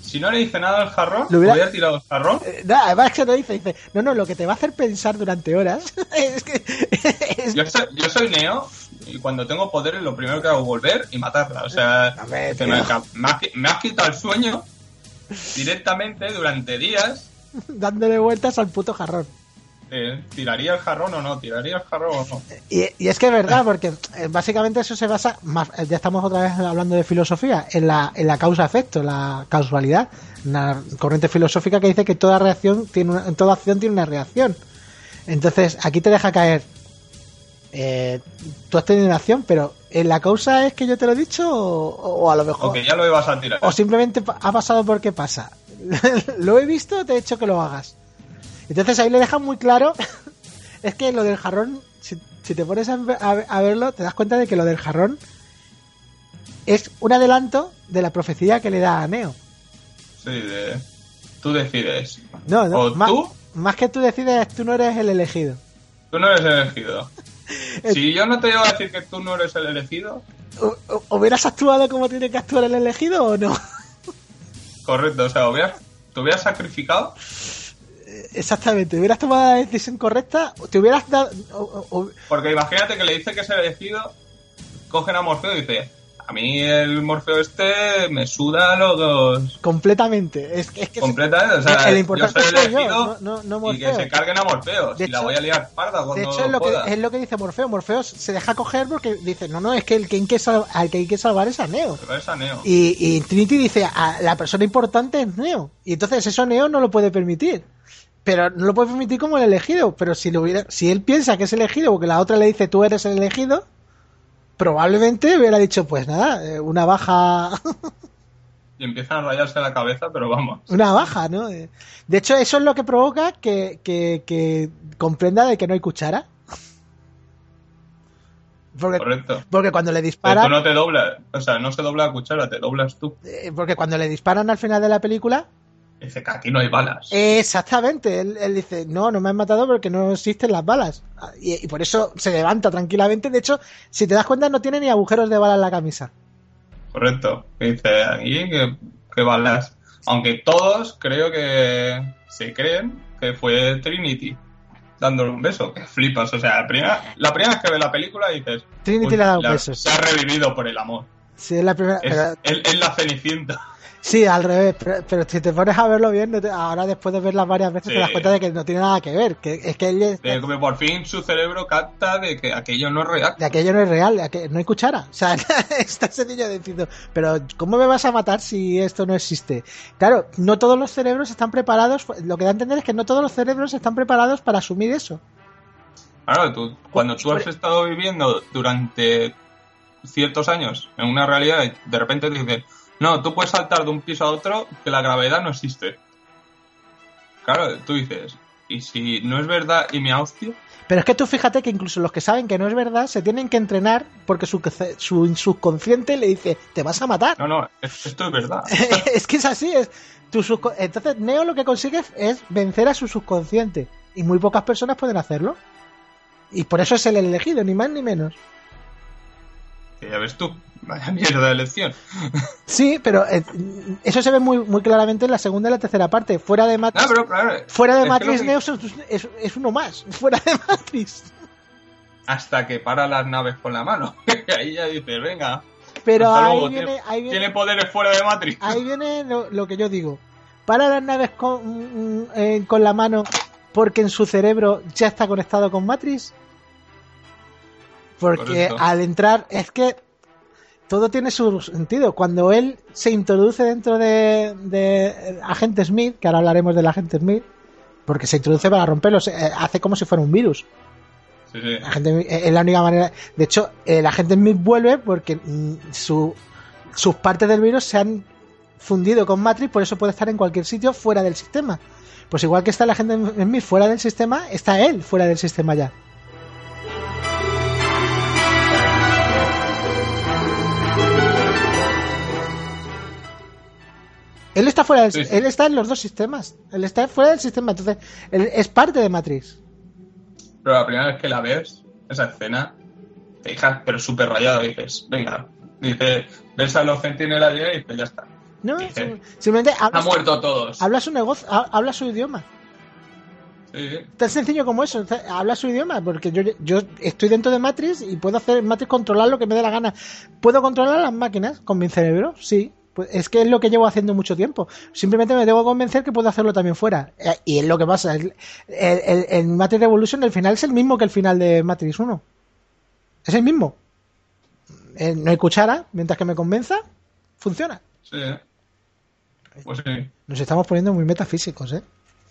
Si no le dice nada al jarrón, Lo hubiera- hubiera tirado el jarrón. Eh, no, además que lo dice, dice, no, no, lo que te va a hacer pensar durante horas es que... es- Yo soy, yo soy Neo y cuando tengo poderes lo primero que hago es volver y matarla. O sea, Hombre, que tío. me, ca- me has, qui- me has quitado el sueño directamente durante días. dándole vueltas al puto jarrón. eh, ¿Tiraría el jarrón o no? ¿Tiraría el jarrón o no? Y, y es que es verdad, porque eh, básicamente eso se basa, más, eh, ya estamos otra vez hablando de filosofía, en la, en la causa-efecto, la causalidad, una corriente filosófica que dice que toda reacción tiene una, toda acción tiene una reacción. Entonces, aquí te deja caer. Eh, tú has tenido una acción, pero ¿en la causa es que yo te lo he dicho o, o a lo mejor... O que ya lo ibas a tirar. O simplemente ha pasado porque pasa. lo he visto, te he hecho que lo hagas. Entonces ahí le dejan muy claro. es que lo del jarrón, si, si te pones a, a- a verlo, te das cuenta de que lo del jarrón es un adelanto de la profecía que le da a Neo. Sí, de, tú decides. No, no, O más, tú, más que tú decides, tú no eres el elegido. tú no eres el elegido. Si yo no te llevo a decir que tú no eres el elegido, ¿Hu- hu- ¿Hubieras actuado como tiene que actuar el elegido o no? Correcto, o sea, hubieras, te hubieras sacrificado, Exactamente, hubieras tomado la decisión correcta, te hubieras dado... o- o- o- porque imagínate que le dice que es el elegido, cogen a Morfeo y dice, a mí el Morfeo este me suda los dos completamente. Es, que- es que completamente, o sea, el yo importante soy soy yo, elegido no- no- no y que se carguen a Morfeo, De la hecho- voy a liar parda cuando De hecho, es lo, pueda. que, es lo que dice Morfeo. Morfeo se deja coger porque dice, no, no, es que el que hay que, sal- al que hay que salvar es a Neo. Pero es a Neo. Y, y Trinity dice, "A la persona importante es Neo. Y entonces eso Neo no lo puede permitir. Pero no lo puede permitir como el elegido. Pero si, lo hubiera, si él piensa que es elegido porque la otra le dice, tú eres el elegido, probablemente hubiera dicho, pues nada, eh, una baja... Y empiezan a rayarse la cabeza, pero vamos. una baja, ¿no? Eh, De hecho, eso es lo que provoca que, que, que comprenda de que no hay cuchara. Porque, Correcto. porque cuando le disparan, tú no te doblas, o sea, no se dobla la cuchara, te doblas tú. eh, porque cuando le disparan al final de la película, Dice que aquí no hay balas. exactamente, él, él dice, no, no me han matado porque no existen las balas. Y, y por eso se levanta tranquilamente. De hecho, si te das cuenta, no tiene ni agujeros de bala en la camisa. Correcto. Dice aquí que, que balas. Aunque todos creo que se creen que fue Trinity dándole un beso. Que flipas. O sea, la primera, la primera vez que ves la película dices. Trinity "Uy, le ha dado la- besos. Se ha revivido por el amor. Sí, es la primera. Es, pero- él es la cenicienta. Sí, al revés, pero, pero si te pones a verlo bien, no te- ahora después de verlas varias veces te das cuenta de que no tiene nada que ver, que es que él es- De que por fin su cerebro capta de que aquello no es real. de aquello no es real, de aquello- no hay cuchara. O sea, está sencillo diciendo, pero ¿cómo me vas a matar si esto no existe? Claro, no todos los cerebros están preparados, lo que da a entender es que no todos los cerebros están preparados para asumir eso. Claro, tú, cuando tú has estado viviendo durante ciertos años en una realidad y de repente te dicen, no, tú puedes saltar de un piso a otro que la gravedad no existe. Claro, tú dices, ¿y si no es verdad y me hostia? Pero es que tú fíjate que incluso los que saben que no es verdad se tienen que entrenar porque su, su subconsciente le dice, te vas a matar. No, no, es- esto es verdad. es que es así, es tu entonces Neo lo que consigue es vencer a su subconsciente y muy pocas personas pueden hacerlo. Y por eso es el elegido, ni más ni menos. Ya ves tú, vaya mierda de elección. Sí, pero eh, eso se ve muy, muy claramente en la segunda y la tercera parte. Fuera de No, Matrix, pero claro, fuera de Matrix que- Neo es, es- es uno más. Fuera de Matrix. hasta que para las naves con la mano. ahí ya dices, venga, Pero ahí luego, viene, tiene, ahí viene, tiene poderes fuera de Matrix. ahí viene lo, lo que yo digo. Para las naves con, mm, eh, con la mano porque en su cerebro ya está conectado con Matrix. Porque Correcto. al entrar, es que todo tiene su sentido. Cuando él se introduce dentro de, de Agente Smith, que ahora hablaremos del Agente Smith, porque se introduce para romperlos, eh, hace como si fuera un virus. Sí, sí. Agente Smith- es la única manera. De hecho, el agente Smith vuelve porque mm, su, sus partes del virus se han fundido con Matrix, por eso puede estar en cualquier sitio fuera del sistema. Pues igual que está el agente Smith fuera del sistema, está él fuera del sistema ya. Él está fuera del, Sí, él está en los dos sistemas. Él está fuera del sistema, entonces él es parte de Matrix. Pero la primera vez que la ves, esa escena, te dejas pero súper rayado. Dices, venga, dice, ves a los centinelas y dices, ya está. No, simplemente habla, muerto todos. habla su negocio, ha- habla su idioma. Sí. Tan sencillo como eso, habla su idioma, porque yo, yo estoy dentro de Matrix y puedo hacer Matrix controlar lo que me dé la gana. ¿Puedo controlar las máquinas con mi cerebro? Sí. Pues es que es lo que llevo haciendo mucho tiempo. Simplemente me tengo que convencer que puedo hacerlo también fuera. Eh, Y es lo que pasa. El Matrix Revolution, el final es el mismo que el final de Matrix 1. Es el mismo. Eh, no hay cuchara, mientras que me convenza, funciona. sí. Pues sí, Nos estamos poniendo muy metafísicos, ¿eh?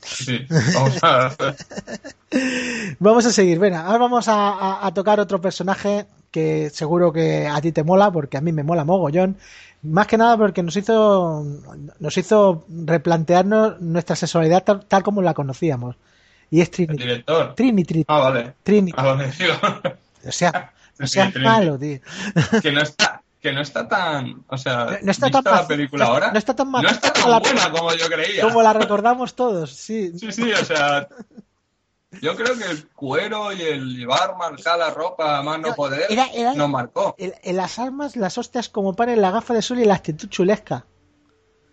sí. Vamos a Vamos a seguir, venga, ahora vamos a, a- a tocar otro personaje que seguro que a ti te mola, porque a mí me mola mogollón. Más que nada porque nos hizo, nos hizo replantearnos nuestra sexualidad tal, tal como la conocíamos. Y es el Trinity. director. Trinity. Ah, vale. Trinity. Ah, vale, digo, O sea, no Sí, seas Trinity. malo, tío. que no está que no está tan o sea No- no está tan la película no ahora no está tan no está tan la- buena como yo creía Como la recordamos todos, sí. sí sí o sea yo creo que el cuero y el llevar marcar la ropa a más no poder era- era- nos marcó En, en las armas, las hostias como pan en la gafa de sol y la actitud chulesca.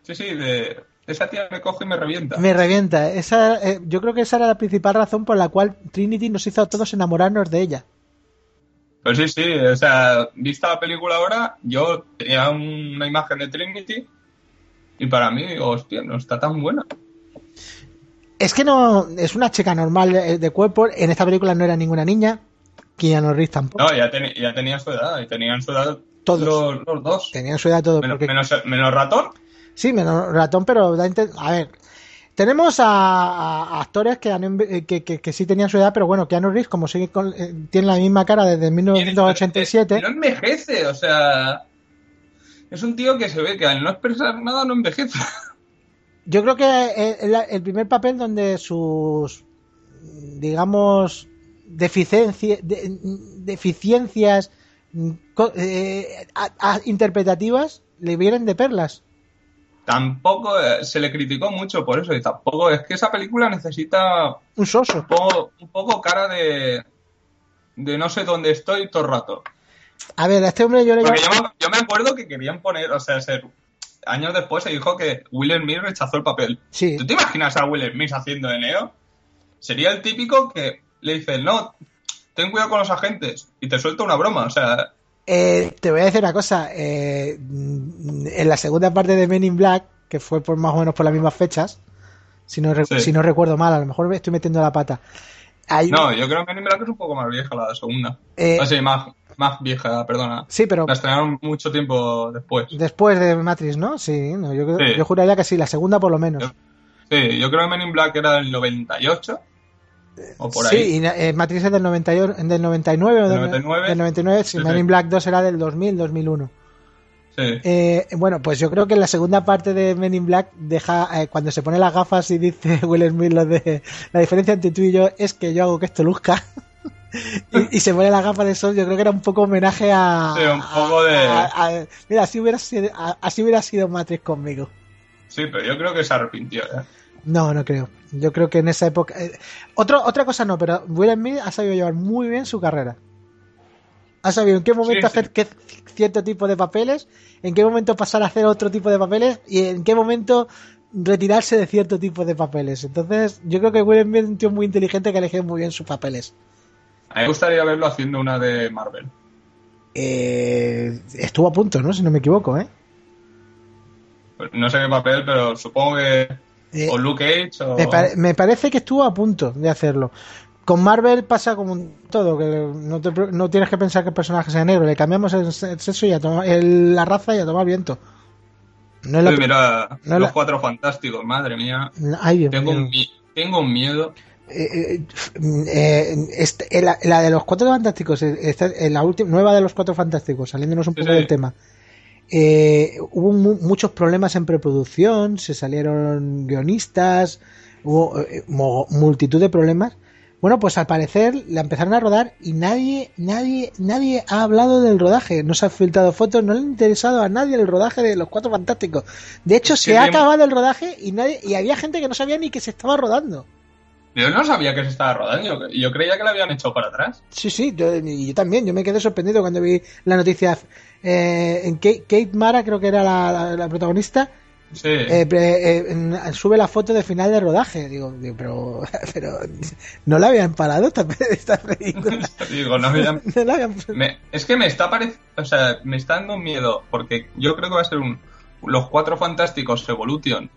sí sí de esa tía me coge y me revienta Me revienta. Esa, eh, yo creo que esa era la principal razón por la cual Trinity nos hizo a todos enamorarnos de ella. pues sí sí o sea vista la película ahora yo tenía un- una imagen de Trinity y para mí hostia no está tan buena Es que no es una chica normal eh, de cuerpo. En esta película no era ninguna niña. Keanu Reeves tampoco. no ya, teni- ya tenía su edad y tenían su edad Todos. los, los dos Tenían su edad todo. menos, porque- menos, menos ratón Sí, menos ratón, pero a ver. Tenemos a, a actores que, han enve- eh, que, que, que sí tenían su edad, pero bueno, Keanu Reeves, como sigue con- eh, tiene la misma cara desde 1987. No envejece, o sea. Es un tío que se ve que al no expresar nada no envejece. Yo creo que el, el primer papel donde sus, digamos, deficiencia- de- deficiencias eh, a- a- interpretativas le vienen de perlas. Tampoco eh, se le criticó mucho por eso, y tampoco es que esa película necesita Un soso. un poco, un poco cara de. de no sé dónde estoy todo el rato. A ver, a este hombre yo le Porque yo me, yo me acuerdo que querían poner, o sea, ser. Años después se dijo que Will Smith rechazó el papel. Sí. ¿Tú te imaginas a Will Smith haciendo de Neo? Sería el típico que le dice, no, ten cuidado con los agentes y te suelta una broma. O sea, Eh, te voy a decir una cosa. eh, en la segunda parte de Men in Black, que fue por más o menos por las mismas fechas, si no, Sí. si no recuerdo mal, a lo mejor me estoy metiendo la pata. Hay No, yo creo que Men in Black es un poco más vieja la segunda. Eh, Ah, sí, más, más vieja, perdona. Sí, pero La estrenaron mucho tiempo después. después de Matrix, ¿no? Sí, no, yo, Sí. yo juraría que sí, la segunda por lo menos. Sí, yo creo que Men in Black era del 98. O por sí, ahí. y eh, Matrix es del, 98 del 99 o del, Del 99. del 99, sí, Men in Black 2 era del 2000, 2001. Sí. Eh, bueno, pues yo creo que la segunda parte de Men in Black deja eh, cuando se pone las gafas y dice Will Smith lo de la diferencia entre tú y yo es que yo hago que esto luzca. y, y se pone las gafas de sol, yo creo que era un poco homenaje a. Sí, un poco de- a- a- mira, así hubiera, sido, así hubiera sido Matrix conmigo. Sí, pero yo creo que se arrepintió. ¿eh? No, no creo. Yo creo que en esa época. eh, otro, otra cosa no, pero Will Smith ha sabido llevar muy bien su carrera. Ha sabido en qué momento Sí, sí. hacer qué- cierto tipo de papeles, en qué momento pasar a hacer otro tipo de papeles y en qué momento retirarse de cierto tipo de papeles. Entonces, yo creo que Will Smith es un tío muy inteligente que elige muy bien sus papeles. A mí me gustaría verlo haciendo una de Marvel. Eh, estuvo a punto, ¿no? Si no me equivoco, ¿eh? No sé qué papel, pero supongo que. Eh, O Luke Cage o. Me, pare- me parece que estuvo a punto de hacerlo. Con Marvel pasa como todo, que no, te no tienes que pensar que el personaje sea negro, le cambiamos el, se- el sexo y a tomar, el- la raza y a tomar viento. No es la Uy, mira, no los la- cuatro fantásticos, madre mía. Ay, Dios Tengo mío. un, tengo un miedo. Eh, eh, eh, este- la, la de los cuatro fantásticos, esta- la última nueva de los cuatro fantásticos, saliéndonos un poco sí. del tema. eh, hubo mu- muchos problemas en preproducción, se salieron guionistas, hubo multitud de problemas. Bueno, pues al parecer la empezaron a rodar y nadie, nadie, nadie ha hablado del rodaje. No se han filtrado fotos, no le ha interesado a nadie el rodaje de los cuatro fantásticos. De hecho, se ha acabado el rodaje y nadie, y había gente que no sabía ni que se estaba rodando. Yo no sabía que se estaba rodando. Yo, creía que lo habían echado para atrás. Sí, sí, yo, yo también, yo me quedé sorprendido cuando vi la noticia. Eh, en Kate, Kate Mara, creo que era la, la- la protagonista, Sí. eh, eh, sube la foto de final de rodaje. Digo, digo, pero, pero no la habían parado esta, esta película. Digo, no, la habían- me- es que me está pareciendo. O sea, me está dando miedo. Porque yo creo que va a ser un. Los cuatro fantásticos Evolution.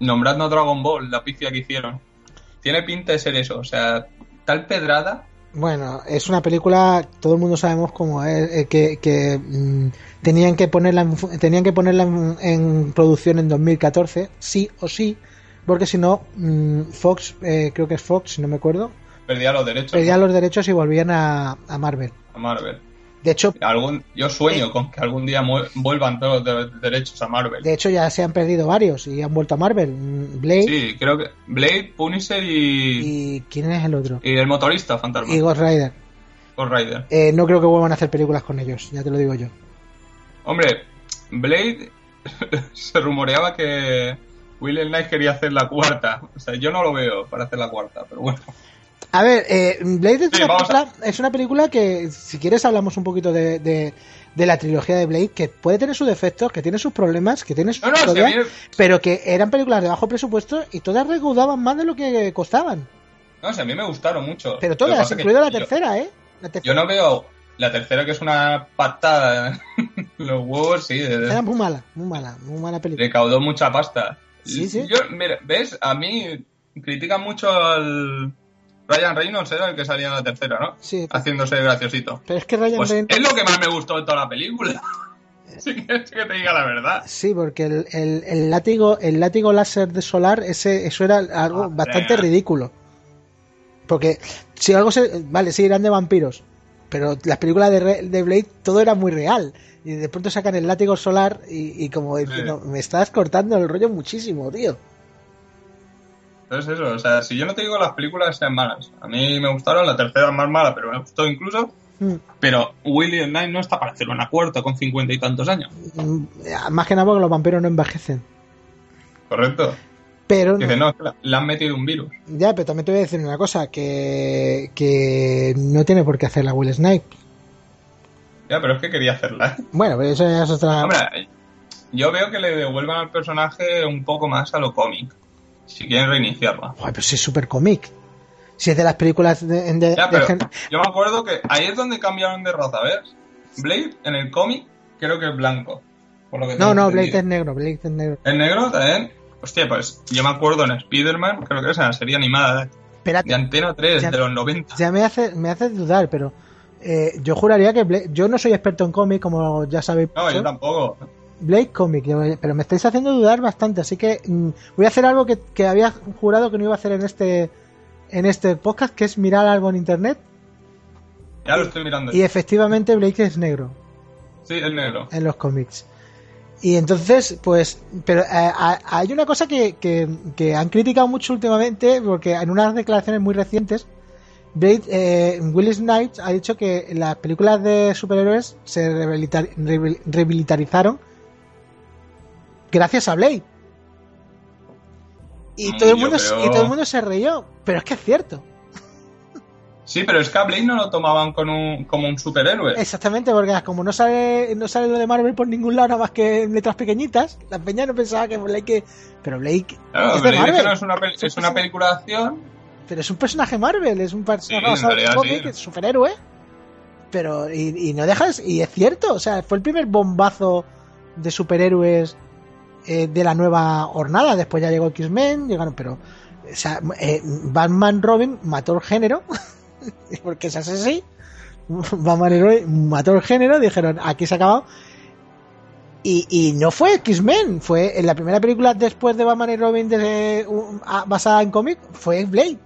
Nombrando a Dragon Ball, la pifia que hicieron. Tiene pinta de ser eso. O sea, tal pedrada. Bueno, es una película, todo el mundo sabemos cómo es, eh, que, que, mm, tenían que ponerla, en, tenían que ponerla en, en producción en 2014, sí o sí, porque si no, mm, Fox, eh, creo que es Fox, si no me acuerdo, Perdía los derechos perdían los derechos y volvían a, a Marvel. a Marvel. De hecho, Algún, yo sueño con que algún día vuelvan todos los de- derechos a Marvel. de hecho ya se han perdido varios y han vuelto a Marvel. Mm, Blade Sí, creo que Blade, Punisher y, y ¿quién es el otro? y el motorista fantasma. Y Ghost Rider. Ghost Rider. Eh, no creo que vuelvan a hacer películas con ellos, ya te lo digo yo. Hombre, Blade se rumoreaba que Will Knight quería hacer la cuarta. O sea, yo no lo veo para hacer la cuarta, pero bueno. A ver, eh, Blade es, Sí, una a- película, es una película que, si quieres, hablamos un poquito de, de- de la trilogía de Blade, que puede tener sus defectos, que tiene sus problemas, que tiene su No, pero que eran películas de bajo presupuesto y todas recaudaban más de lo que costaban. no, si a mí me gustaron mucho. Pero todas, incluida la yo- tercera, ¿eh? La Yo, no veo la tercera, que es una patada. Los huevos, sí. de- de- era muy mala, muy mala, muy mala película. recaudó mucha pasta. Sí, sí. Yo, mira, ¿ves? A mí critican mucho al Ryan Reynolds, era el que salía en la tercera, ¿no? Sí, Haciéndose graciosito. pero es que Ryan Pues Reynolds... es lo que más me gustó de toda la película. Si quieres que te diga la verdad. Sí, porque el, el- el látigo, el látigo láser de Solar, ese, eso era algo bastante ridículo. Porque si algo se, vale, sí, eran de vampiros, pero las películas de, de Blade todo era muy real. Y de pronto sacan el látigo solar y, y como diciendo, me estás cortando el rollo muchísimo, tío. Entonces eso, o sea, si yo no te digo que las películas sean malas, a mí me gustaron, la tercera es más mala, pero me gustó incluso, Mm, pero William Knight no está para hacer una cuarta con cincuenta y tantos años, mm, Más que nada porque los vampiros no envejecen. ¿correcto? Pero no- Dice, no, la- le han metido un virus. ya, pero también te voy a decir una cosa, que, que no tiene por qué hacer la Will Snipe. Ya, pero es que quería hacerla. ¿eh? Bueno, pero eso ya es otra... Hombre, yo veo que le devuelvan al personaje un poco más a lo cómic, si quieren reiniciarla. Joder, pero si es super cómic. Si es de las películas de, de- Ya, de pero yo me acuerdo que ahí es donde cambiaron de raza, ¿ves? Blade en el cómic creo que es blanco. Por lo que No, no, entendido. Blade es negro, Blade es negro. ¿Es negro también? Hostia, pues yo me acuerdo en Spider-Man, creo que es en la serie animada Espérate, de Antena 3, Ya- de los 90. ya me hace, me hace dudar, pero eh, yo juraría que Blade, yo no soy experto en cómic, como ya sabéis. No, yo tampoco. Blade Comic, pero me estáis haciendo dudar bastante, así que mm, voy a hacer algo que, que había jurado que no iba a hacer en este en este podcast, que es mirar algo en internet Ya lo estoy mirando. y efectivamente Blade es negro Sí, es negro. en los cómics. Y entonces, pues, pero eh, hay una cosa que, que- que han criticado mucho últimamente, porque en unas declaraciones muy recientes, Blade, eh, Will Snipes ha dicho que las películas de superhéroes se rehabilitarizaron gracias a Blade. Y todo, el mundo, creo- y todo el mundo se reyó, pero es que es cierto. Sí, pero es que a Blade no lo tomaban con un, como un superhéroe. Exactamente, porque como no sale, no sale lo de Marvel por ningún lado, nada más que en letras pequeñitas, la peña no pensaba que Blake. Pero Blake Claro, es de Blade es que Marvel. no es una, pel- es una película de acción. Pero es un personaje Marvel, es un personaje sí. es superhéroe. Pero, y, y no dejas, y es cierto, o sea, fue el primer bombazo de superhéroes eh, de la nueva hornada. Después ya llegó X-Men, llegaron, pero, o sea, eh, Batman Robin mató el género, porque se hace así. Batman y Robin mató el género, dijeron, aquí se ha acabado. Y, y no fue X-Men, fue en la primera película después de Batman y Robin de, uh, ah, basada en cómic, fue Blade.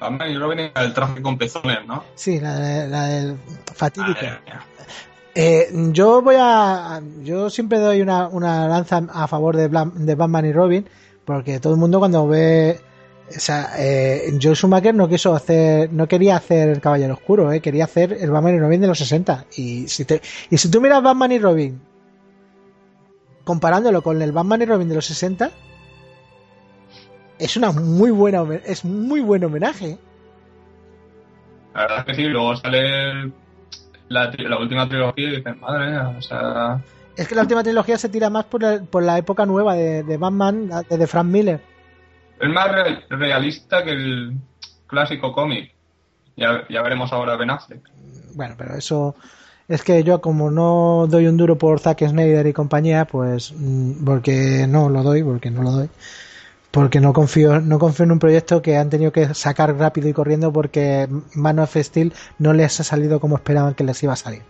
Batman y Robin era el traje con pezones, ¿no? Sí, la, la del fatídico. Eh, yo voy a. Yo siempre doy una, una lanza a favor de, de Batman y Robin, porque todo el mundo cuando ve. O sea, eh, Joe Schumacher no quiso hacer. No quería hacer el Caballero Oscuro, eh, quería hacer el Batman y Robin de los 60. Y si, te, y si tú miras Batman y Robin, comparándolo con el Batman y Robin de los 60, es una muy buena. Es muy buen homenaje. La verdad es que sí, luego sale la, última trilogía y dices, madre mía, o sea. Es que la última trilogía se tira más por, el- por la época nueva de, de Batman, de, de Frank Miller. Es más re- realista que el clásico cómic. Ya, ya veremos ahora Ben Affleck. Bueno, pero eso es que yo como no doy un duro por Zack Snyder y compañía, pues mm, porque no lo doy, porque no lo doy. Porque no confío, no confío en un proyecto que han tenido que sacar rápido y corriendo porque Man of Steel no les ha salido como esperaban que les iba a salir.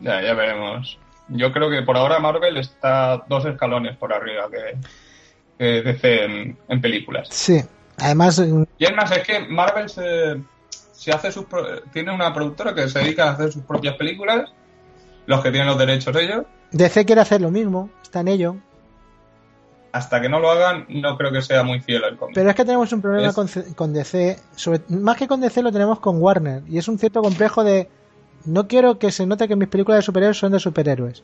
Ya, ya veremos. Yo creo que por ahora Marvel está dos escalones por arriba que, que DC en, en películas. Sí, además mm, Y es más, es que Marvel se, se hace sus tiene una productora que se dedica a hacer sus propias películas, los que tienen los derechos ellos. DC quiere hacer lo mismo, está en ello. Hasta que no lo hagan, no creo que sea muy fiel al cómic. Pero es que tenemos un problema con, DC, sobre, más que con DC lo tenemos con Warner, y es un cierto complejo de no quiero que se note que mis películas de superhéroes son de superhéroes.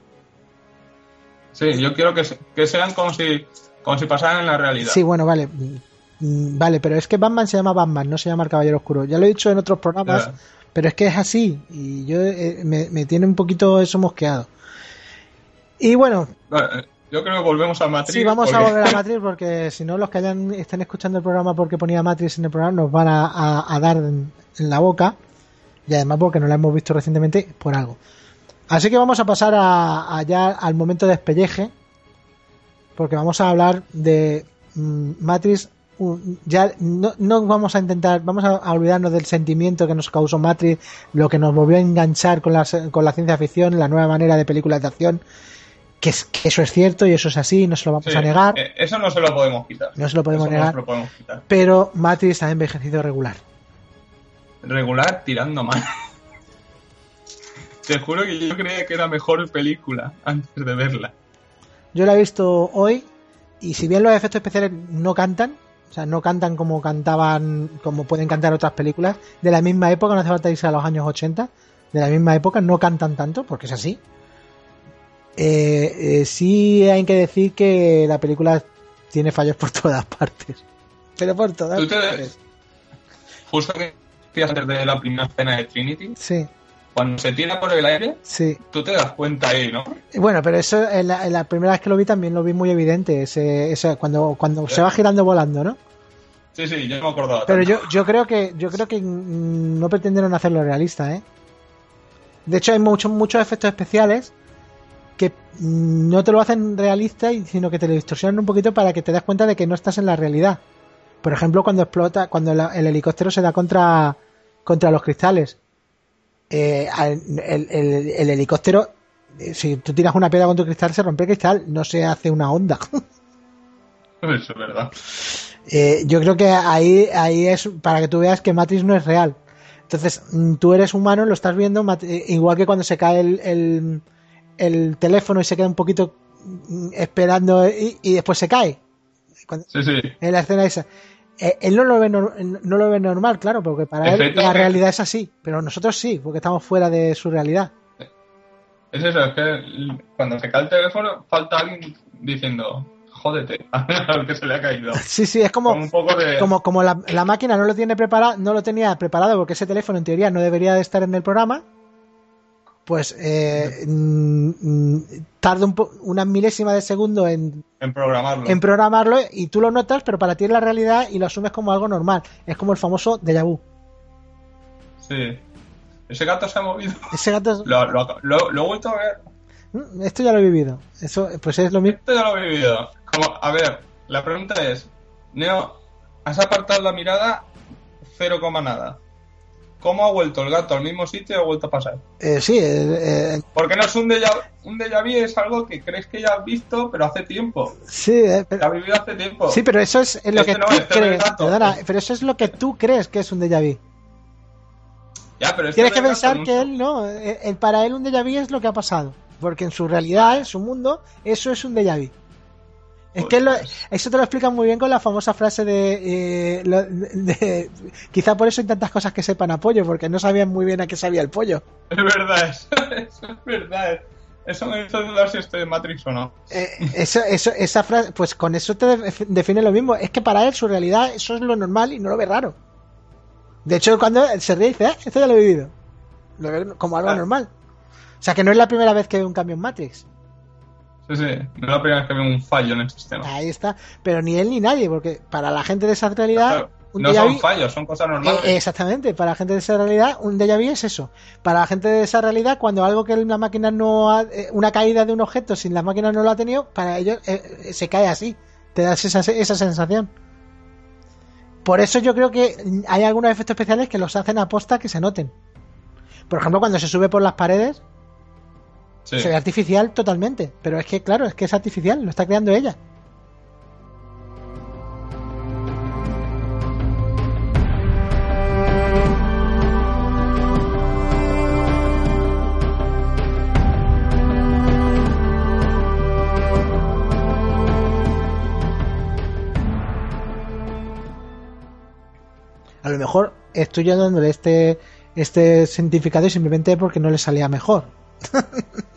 Sí, yo quiero que, se- que sean como si, como si pasaran en la realidad. Sí, bueno, vale. Mm, Vale, pero es que Batman se llama Batman, no se llama el Caballero Oscuro. Ya lo he dicho en otros programas, pero es que es así, y yo eh, me, me tiene un poquito eso mosqueado. Y bueno, Vale, yo creo que volvemos a Matrix. sí, vamos a volver a Matrix porque si no, los que hayan estén escuchando el programa porque ponía Matrix en el programa nos van a, a- a dar en, en la boca. Y además porque no la hemos visto recientemente por algo. Así que vamos a pasar a, a ya al momento de despelleje. Porque vamos a hablar de mm, Matrix. Ya no, no vamos a intentar, vamos a, a olvidarnos del sentimiento que nos causó Matrix, lo que nos volvió a enganchar con la, con la ciencia ficción, la nueva manera de películas de acción. Que, es, que eso es cierto y eso es así, no se lo vamos Sí, a negar. eh, Eso no se lo podemos quitar. No se lo podemos Eso negar. No se lo podemos quitar. Pero Matrix ha envejecido regular. Regular tirando mal. Te juro que yo creía que era mejor película antes de verla. Yo la he visto hoy y si bien los efectos especiales no cantan, o sea, no cantan como cantaban, como pueden cantar otras películas de la misma época, no hace falta irse a los años 80, de la misma época, no cantan tanto, porque es así. Eh, eh, sí hay que decir que la película tiene fallos por todas partes. Pero por todas ¿Tú te- partes. Justo que decías antes de la primera escena de Trinity, Sí, cuando se tira por el aire, sí. tú te das cuenta ahí, ¿no? Bueno, pero eso en la, en la primera vez que lo vi también lo vi muy evidente, ese, ese- cuando, cuando se va girando volando, ¿no? Sí, sí, yo no me acordaba. Pero tanto. yo, yo creo que yo creo que no pretendieron hacerlo realista, ¿eh? De hecho, hay muchos, muchos efectos especiales que no te lo hacen realista, y- sino que te lo distorsionan un poquito para que te das cuenta de que no estás en la realidad. Por ejemplo, cuando explota, cuando la- el helicóptero se da contra, contra los cristales. Eh, el, el- el helicóptero, eh, si tú tiras una piedra contra un cristal, se rompe el cristal, no se hace una onda. Eso es verdad. Eh, yo creo que ahí, ahí es para que tú veas que Matrix no es real. Entonces, mm, tú eres humano, lo estás viendo, igual que cuando se cae el, el, el teléfono y se queda un poquito mm, esperando y, y después se cae. Cuando- Sí, sí. en la escena esa. Eh, él no lo, ve nor- no lo ve normal, claro, porque para él la realidad es así, pero nosotros sí, porque estamos fuera de su realidad. Es eso, es que cuando se cae el teléfono falta alguien diciendo, jódete, al que se le ha caído. Sí, sí, es como, Con un poco de... como, como la, la máquina no lo tiene preparado, no lo tenía preparado porque ese teléfono en teoría no debería de estar en el programa, pues eh, mm, tarda un po- una milésima de segundo en, En programarlo. en programarlo y tú lo notas, pero para ti es la realidad y lo asumes como algo normal. Es como el famoso déjà vu. Sí. Ese gato se ha movido. Ese gato, es- Lo, lo, lo- lo he vuelto a ver. Mm, esto ya lo he vivido. Eso, pues es lo mismo. Esto ya lo he vivido. Como, a ver, la pregunta es, Neo, has apartado la mirada cero coma nada. ¿Cómo ha vuelto el gato al mismo sitio y ha vuelto a pasar? Eh, sí, eh, eh, Porque no es un déjà, un déjà vu, es algo que crees que ya has visto, pero hace tiempo. sí, eh, pero, ha vivido hace tiempo. sí, pero eso es lo Este que no, tú este crees. perdona, pero eso es lo que tú crees que es un déjà vu. Ya, pero este Tienes que pensar que él no, eh, él- para él un déjà vu es lo que ha pasado, porque en su realidad, en su mundo, eso es un déjà vu. Es que lo- eso te lo explican muy bien con la famosa frase de, eh, lo- de- quizá por eso hay tantas cosas que sepan a pollo, porque no sabían muy bien a qué sabía el pollo. Es verdad, eso, eso es verdad. Eso me hizo dudar si estoy en Matrix o no. Eh, eso, eso, esa frase, pues con eso te def- define lo mismo. Es que para él su realidad eso es lo normal y no lo ve raro. De hecho, cuando se ríe dice, "Ah, esto ya lo he vivido. Lo ve como algo Ah. normal. O sea que no es la primera vez que ve un cambio en Matrix. Sí, sí. No es la primera vez que veo un fallo en el sistema. Ahí está. Pero ni él ni nadie, porque para la gente de esa realidad, Claro, no son fallos, son cosas normales. Eh, exactamente, para la gente de esa realidad, un déjà vu es eso. Para la gente de esa realidad, cuando algo que la máquina no ha, eh, una caída de un objeto, sin la máquina no lo ha tenido, para ellos eh, se cae así. Te das esa, esa sensación. Por eso yo creo que hay algunos efectos especiales que los hacen aposta que se noten. Por ejemplo, cuando se sube por las paredes, Sí. artificial totalmente. Pero es que, claro, es que es artificial, lo está creando ella. A lo mejor estoy yo dándole este, este significado simplemente porque no le salía mejor.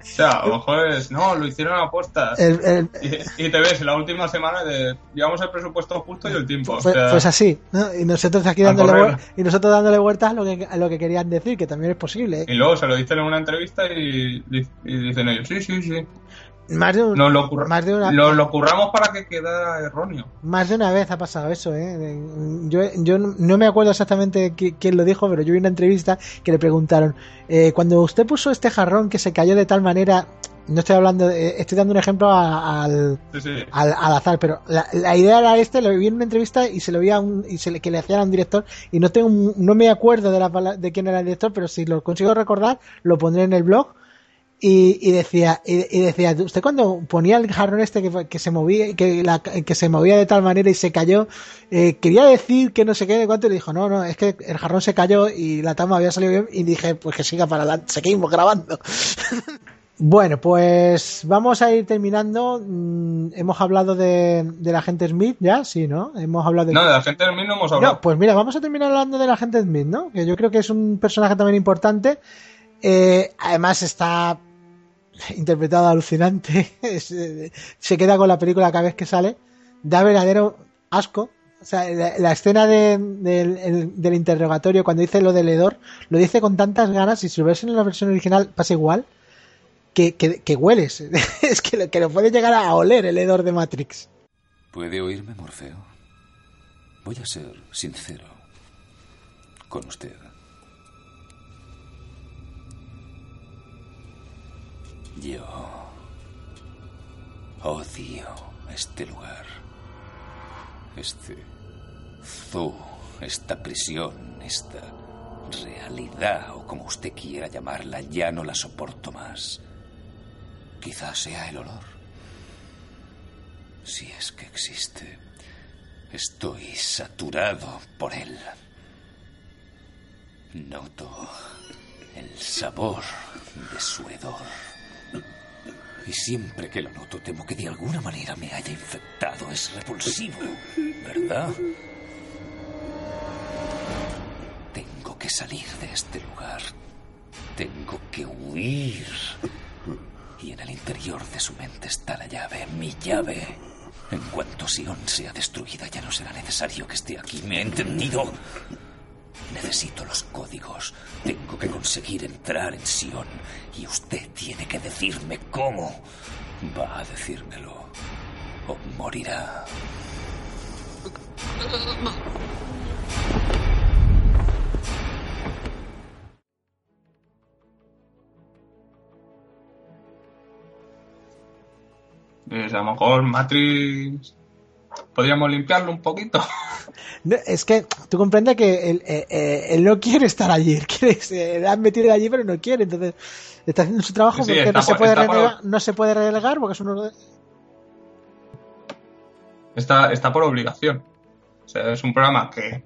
O sea, a lo mejor es, no, lo hicieron a. El- el- Y, y te ves en la última semana de, llevamos el presupuesto justo y el tiempo. O fue- sea, pues así, ¿no? Y nosotros aquí dándole, y nosotros dándole vueltas a lo que, a lo que querían decir, que también es posible. ¿eh? Y luego se lo dicen en una entrevista y, y dicen ellos, sí, sí, sí. Más de, un- Nos lo, curra- más de una- lo, lo curramos para que quedara erróneo. Más de una vez ha pasado eso, ¿eh? Yo, yo no me acuerdo exactamente qui- quién lo dijo, pero yo vi una entrevista que le preguntaron, eh, cuando usted puso este jarrón que se cayó de tal manera, no estoy hablando, de- estoy dando un ejemplo a- al, Sí, sí. al, al azar, pero la, la idea era este, lo vi en una entrevista y se lo vi a un, y se le, que le hacían a un director y no tengo, no me acuerdo de la de quién era el director, pero si lo consigo recordar, lo pondré en el blog. Y, y decía, y, y decía, usted cuando ponía el jarrón este que, que se movía, que, la, que se movía de tal manera y se cayó, eh, quería decir que no sé qué de cuánto, y le dijo, no, no, es que el jarrón se cayó y la tama había salido bien, y dije, pues que siga para adelante, seguimos grabando. bueno, pues vamos a ir terminando. Mm, hemos hablado de, del agente Smith, ya, sí, ¿no? Hemos hablado de. No, de la gente mí no hemos hablado. No, pues mira, vamos a terminar hablando del agente Smith, ¿no? Que yo creo que es un personaje también importante. Eh, además está interpretado alucinante. Eh, se queda con la película cada vez que sale. Da verdadero asco. O sea, la, escena de- del, el- del interrogatorio, cuando dice lo del hedor, lo dice con tantas ganas y si lo ves en la versión original pasa igual. Que hueles. es que lo, que lo puede llegar a oler el hedor de Matrix. ¿Puede oírme, Morfeo? Voy a ser sincero con usted. Yo odio este lugar. Este zoo, esta prisión, esta realidad o como usted quiera llamarla, ya no la soporto más. Quizás sea el olor. Si es que existe. Estoy saturado por él. Noto el sabor de su hedor. Y siempre que lo noto temo que de alguna manera me haya infectado. Es repulsivo, ¿verdad? Tengo que salir de este lugar. Tengo que huir. Y en el interior de su mente está la llave, mi llave. En cuanto Sion sea destruida, ya no será necesario que esté aquí. ¿Me ha entendido? Necesito los códigos. Tengo que conseguir entrar en Sion. Y usted tiene que decirme cómo. Va a decírmelo. O morirá. Pues a lo mejor Matrix podríamos limpiarlo un poquito. No, es que tú comprendes que él, eh, eh, él no quiere estar allí, quiere, se han metido allí pero no quiere, entonces está haciendo su trabajo Sí, porque está no se, puede por- relegar, no se puede relegar porque es uno de... Está, está por obligación. O sea, es un programa que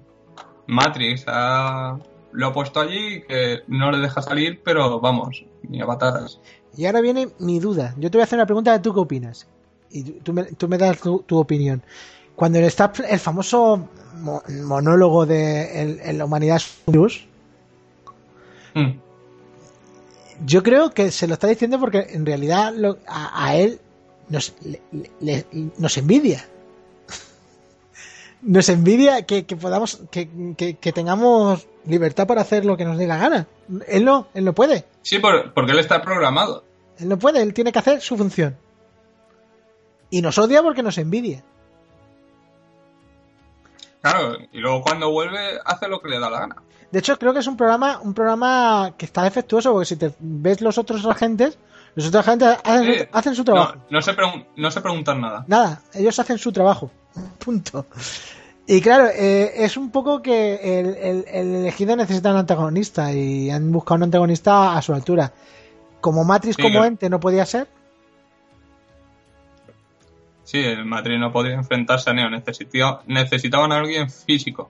Matrix ha- lo ha puesto allí y que no le deja salir, pero vamos, ni a patadas. Y ahora viene mi duda. Yo te voy a hacer una pregunta de tú qué opinas. Y tú- me, tú me das tu, tu opinión. Cuando está el famoso mo- monólogo de el- la humanidad es un virus, Mm. yo creo que se lo está diciendo porque en realidad lo- a, a él nos, le- le- nos envidia. Nos envidia que, que podamos, que, que- que tengamos libertad para hacer lo que nos dé la gana. Él no, él no puede. Sí, por- porque él está programado. Él no puede, él tiene que hacer su función. Y nos odia porque nos envidia. Claro, y luego cuando vuelve hace lo que le da la gana. De hecho, creo que es un programa, un programa que está defectuoso, porque si te ves los otros agentes, los otros agentes hacen, su, hacen su trabajo. No, no se no se preguntan nada. Nada, ellos hacen su trabajo. Punto. Y claro, eh, es un poco que el, el- el elegido necesita un antagonista y han buscado un antagonista a su altura. Como Matrix Sí, como que- ente no podía ser, Sí, el Madrid no podía enfrentarse a Neo. Necesitaba, necesitaban a alguien físico.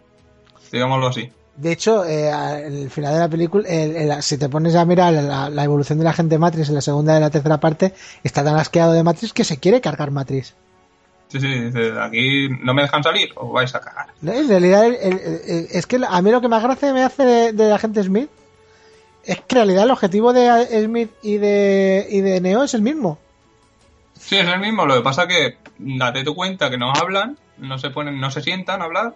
Digámoslo así. De hecho, eh, al final de la película, el- el- si te pones a mirar la, la evolución de la gente Matrix en la segunda y la tercera parte, está tan asqueado de Matrix que se quiere cargar Matrix. Sí, sí, dice, aquí no me dejan salir, os vais a cagar. ¿No? En realidad, el- es que a mí lo que más gracia me hace de, de la gente Smith es que en realidad el objetivo de Smith y de, y de Neo es el mismo. Sí, es el mismo. Lo que pasa que date tu cuenta que no hablan, no se ponen, no se sientan a hablar.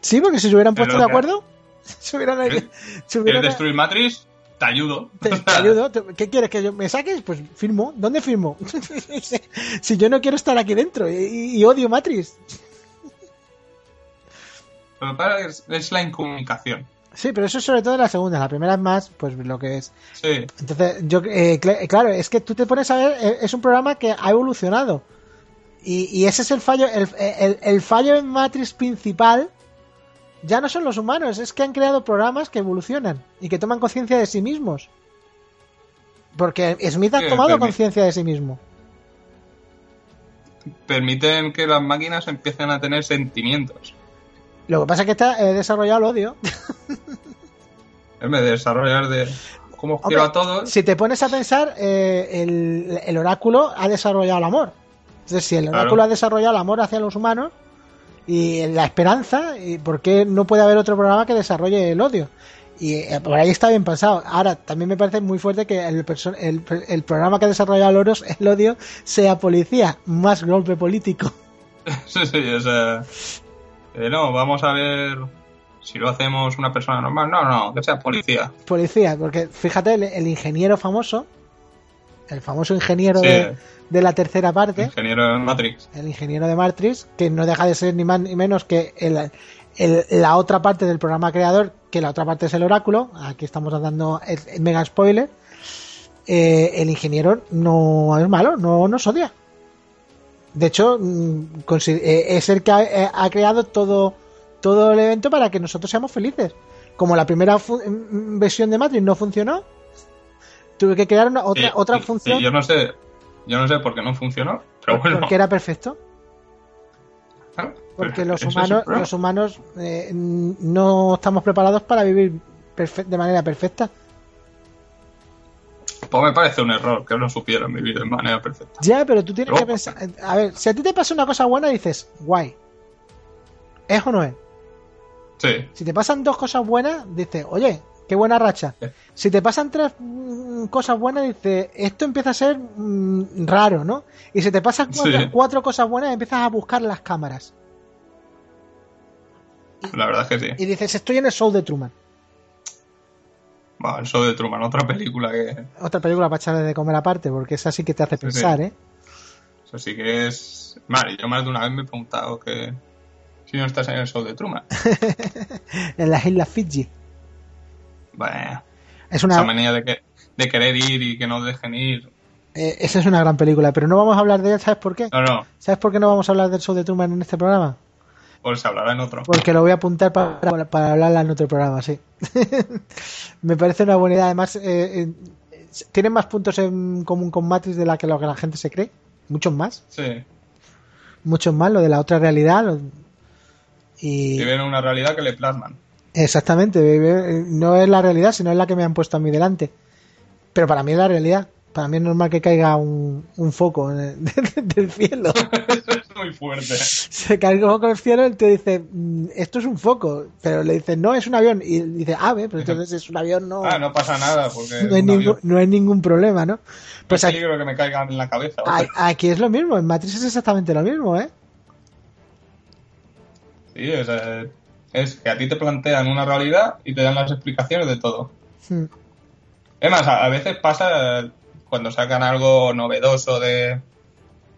Sí, porque si se hubieran Pero puesto de acuerdo, se hubieran, ¿Eh? se hubieran- ¿Quieres destruir Matrix? Te ayudo. Te, te ayudo. ¿Qué quieres? ¿Que yo me saques? Pues firmo. ¿Dónde firmo? si yo no quiero estar aquí dentro y, y odio Matrix. Que pasa es, es la incomunicación. Sí, pero eso es sobre todo en la segunda. La primera es más, pues lo que es. Sí, Entonces, yo, eh, cl- claro, es que tú te pones a ver, eh, es un programa que ha evolucionado. Y, y ese es el fallo, el, el- el fallo en Matrix principal. Ya no son los humanos, es que han creado programas que evolucionan y que toman conciencia de sí mismos. Porque Smith ha tomado conciencia de sí mismo. permiten que las máquinas empiecen a tener sentimientos. Lo que pasa es que está eh, desarrollado el odio. En vez de desarrollar de cómo quiero a todos. Si te pones a pensar, eh, el, el oráculo ha desarrollado el amor. Entonces, si el Claro. oráculo ha desarrollado el amor hacia los humanos y la esperanza, ¿y ¿por qué no puede haber otro programa que desarrolle el odio? Y eh, por ahí está bien pensado. Ahora, también me parece muy fuerte que el, perso- el, el programa que ha desarrollado el, oros- el odio sea policía, más golpe político. Sí, sí, o sea, eh, no, vamos a ver si lo hacemos una persona normal. No, no, que sea policía. Policía, porque fíjate, el, el ingeniero famoso, el famoso ingeniero Sí. de, de la tercera parte, Ingeniero en Matrix. el ingeniero de Matrix, que no deja de ser ni más ni menos que el, el- la otra parte del programa creador, que la otra parte es el oráculo. Aquí estamos dando el, el mega spoiler. eh, el ingeniero no es malo, no nos odia. De hecho, mm, eh, es el que ha, eh, ha creado todo, todo el evento para que nosotros seamos felices. Como la primera fu- mm, versión de Matrix no funcionó, tuve que crear una, otra, otra función yo no sé, yo no sé por qué no funcionó, pero bueno. porque era perfecto. claro, Porque los humanos, los humanos eh, no estamos preparados para vivir de manera perfecta. Pues me parece un error que no supieran vivir de manera perfecta. Ya, pero tú tienes que pensar. A ver, si a ti te pasa una cosa buena, dices, guay. ¿Es o no es? Sí, Si te pasan dos cosas buenas, dices, oye, qué buena racha. Sí. Si te pasan tres mm, cosas buenas, dices, esto empieza a ser mm, raro, ¿no? Y si te pasan cuatro, Sí. cuatro cosas buenas, empiezas a buscar las cámaras. la verdad es que sí. Y dices, estoy en el show de Truman. Bueno, el show de Truman, otra película que Otra película para echarle de comer aparte, porque esa sí que te hace pensar, sí. ¿eh? eso sí que es... Vale, yo más de una vez me he preguntado que si no estás en el show de Truman. En las Islas Fiji. Bueno, Es esa una, manía de, que, de querer ir y que no dejen ir. eh, esa es una gran película, pero no vamos a hablar de ella, ¿sabes por qué? No, no, ¿Sabes por qué no vamos a hablar del show de Truman en este programa? pues se hablará en otro. Porque lo voy a apuntar para, para, para hablarla en otro programa, sí. Me parece una buena idea. Además, eh, eh, tienen más puntos en común con Matrix de la que lo que la gente se cree. Muchos más. Sí, Muchos más, lo de la otra realidad. lo- Y ven una realidad que le plasman. exactamente, no es la realidad, sino es la que me han puesto a mí delante. Pero para mí es la realidad. Para mí es normal que caiga un, un foco en el- del cielo. Eso es muy fuerte. se cae como con el cielo y te dice, "Mm, esto es un foco, pero le dice, no, es un avión. Y dice, ah, ve, pero entonces es un avión, no, Ah, no pasa nada, porque no, hay es un ningún, no hay ningún problema, ¿no? Pues Pues aquí, peligro que me caigan en la cabeza. aquí es lo mismo, en Matrix es exactamente lo mismo, ¿eh? Sí, o sea, es que a ti te plantean una realidad y te dan las explicaciones de todo. Hmm. Es más, a, a veces pasa cuando sacan algo novedoso de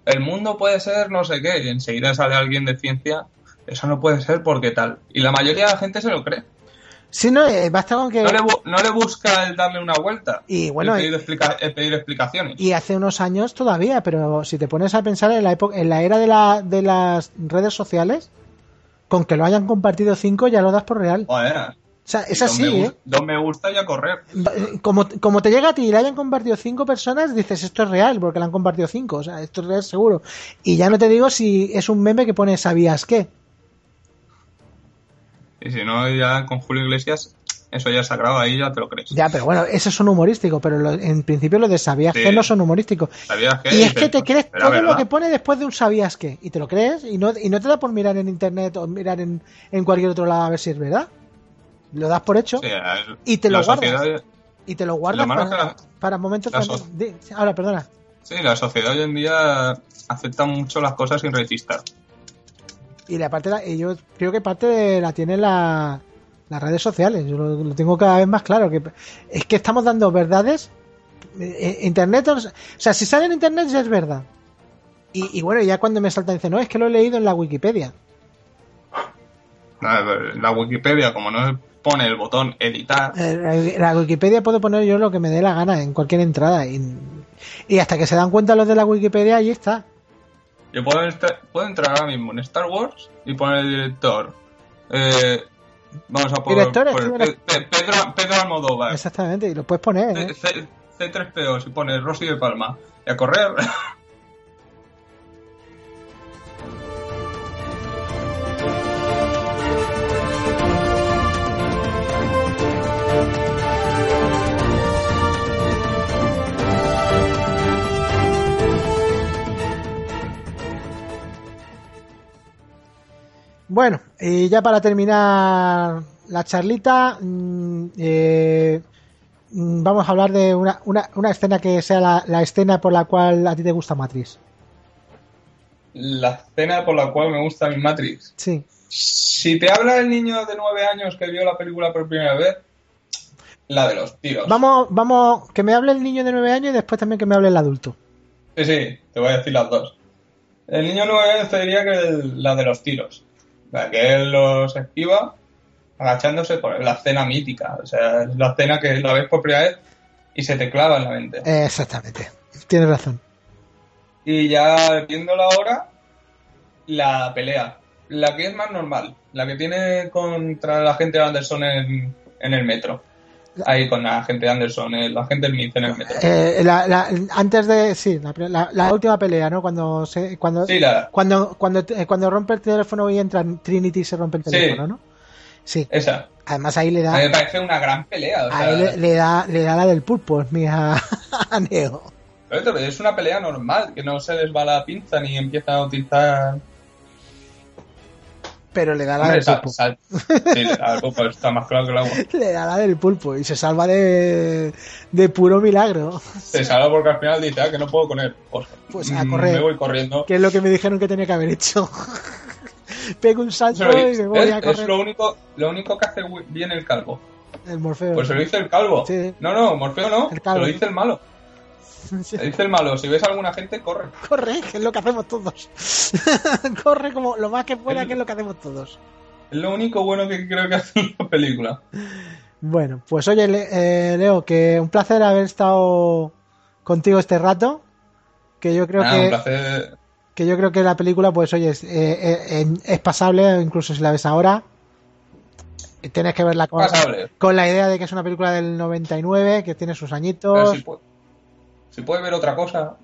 el mundo puede ser no sé qué y enseguida sale alguien de ciencia, eso no puede ser porque tal. Y la mayoría de la gente se lo cree. Sí, no, eh, basta con que... No le, bu- no le busca el darle una vuelta. Y bueno, el pedir, explica- el pedir explicaciones. Y hace unos años todavía, pero si te pones a pensar en la época, en la era de, la, de las redes sociales, con que lo hayan compartido cinco ya lo das por real. Joder, O sea, es así, me, ¿eh? dos me gusta y a correr. Como, como te llega a ti y le hayan compartido cinco personas, dices esto es real, porque le han compartido cinco, o sea, esto es real seguro. Y ya no te digo si es un meme que pone ¿sabías qué? Y si no, ya con Julio Iglesias, eso ya es sagrado, ahí ya te lo crees. Ya, pero bueno, esos son humorísticos, pero lo- en principio los de ¿sabías Sí. qué no son humorísticos. Y es que te crees ¿será todo lo que pone después de un ¿sabías qué? Y te lo crees y no, y no te da por mirar en internet o mirar en, en cualquier otro lado a ver si es verdad. Lo das por hecho Sí, y te lo guardas. y te lo guardas para, que momentos... so- ahora, perdona. Sí, la sociedad hoy en día acepta mucho las cosas sin rechistar. Y la parte, la- y yo creo que parte de la tienen la- las redes sociales. Yo lo, lo tengo cada vez más claro. que Es que estamos dando verdades. eh, eh, Internet, o sea, si sale en Internet ya es verdad. Y, y bueno, ya cuando me salta dice, no, es que lo he leído en la Wikipedia. La Wikipedia, como no pone el botón editar, Eh, La Wikipedia puedo poner yo lo que me dé la gana en cualquier entrada. Y, y hasta que se dan cuenta los de la Wikipedia, ahí está. yo puedo, estar- puedo entrar ahora mismo en Star Wars y poner el director. Eh, vamos a poner Director, por- Pe- Pe- Pedro, Pedro Almodóvar. Exactamente, y lo puedes poner. ¿eh? C, C- C3PO, si pone Rosy de Palma. Y a correr. Bueno, y ya para terminar la charlita, mm, eh, mm, vamos a hablar de una, una, una escena que sea la, la escena por la cual a ti te gusta Matrix. La escena por la cual me gusta mi Matrix. Sí. Si te habla el niño de nueve años que vio la película por primera vez, la de los tiros. Vamos, vamos, que me hable el niño de 9 años y después también que me hable el adulto. Sí, sí, te voy a decir las dos. El niño de nueve años te diría que el- la de los tiros. La que él los esquiva agachándose por la escena mítica. O sea, es la escena que la ves por primera vez y se te clava en la mente. Exactamente. Tienes razón. Y ya viéndola ahora, la pelea. La que es más normal. La que tiene contra la gente de Anderson en, en el metro. Ahí con la gente de Anderson, el agente Smith en el metro. Eh, la- la- antes de. Sí, la, la- la última pelea, ¿no? Cuando se, cuando, Sí, la- cuando, cuando, eh, cuando rompe el teléfono y entra Trinity y se rompe el Sí. teléfono, ¿no? Sí. Esa. Además ahí le da. A mí me parece una gran pelea. O sea, ahí le, le da, le da la del pulpo, mija, a Neo. pero es una pelea normal, que no se les va la pinza ni empieza a utilizar. Pero le da la Hombre, del pulpo. sal- Sí, le da el pulpo, está más claro que el agua. Le da la del pulpo y se salva de, de puro milagro. Se salva porque al final dice, ah, que no puedo con él. Pues, Pues a mm, correr. Me voy corriendo. Que es lo que me dijeron que tenía que haber hecho. Pego un salto Eso y me voy es, a es correr. lo único, lo único que hace bien el calvo. El Morfeo. Pues se lo dice el calvo. Sí. No, no, Morfeo no. El Se lo dice el malo. Se dice el malo. Si ves a alguna gente, corre. Corre, que es lo que hacemos todos. Corre como lo más que pueda, El- que es lo que hacemos todos. Es lo único bueno que creo que hace la película. Bueno, pues oye, eh, Leo, que un placer haber estado contigo este rato. Que yo creo Ah, que. un placer. que yo creo que la película, pues oye, es, eh, eh, es pasable, incluso si la ves ahora. Tienes que verla con, la idea de que es una película del 99, que tiene sus añitos. si, puede, si puede ver otra cosa,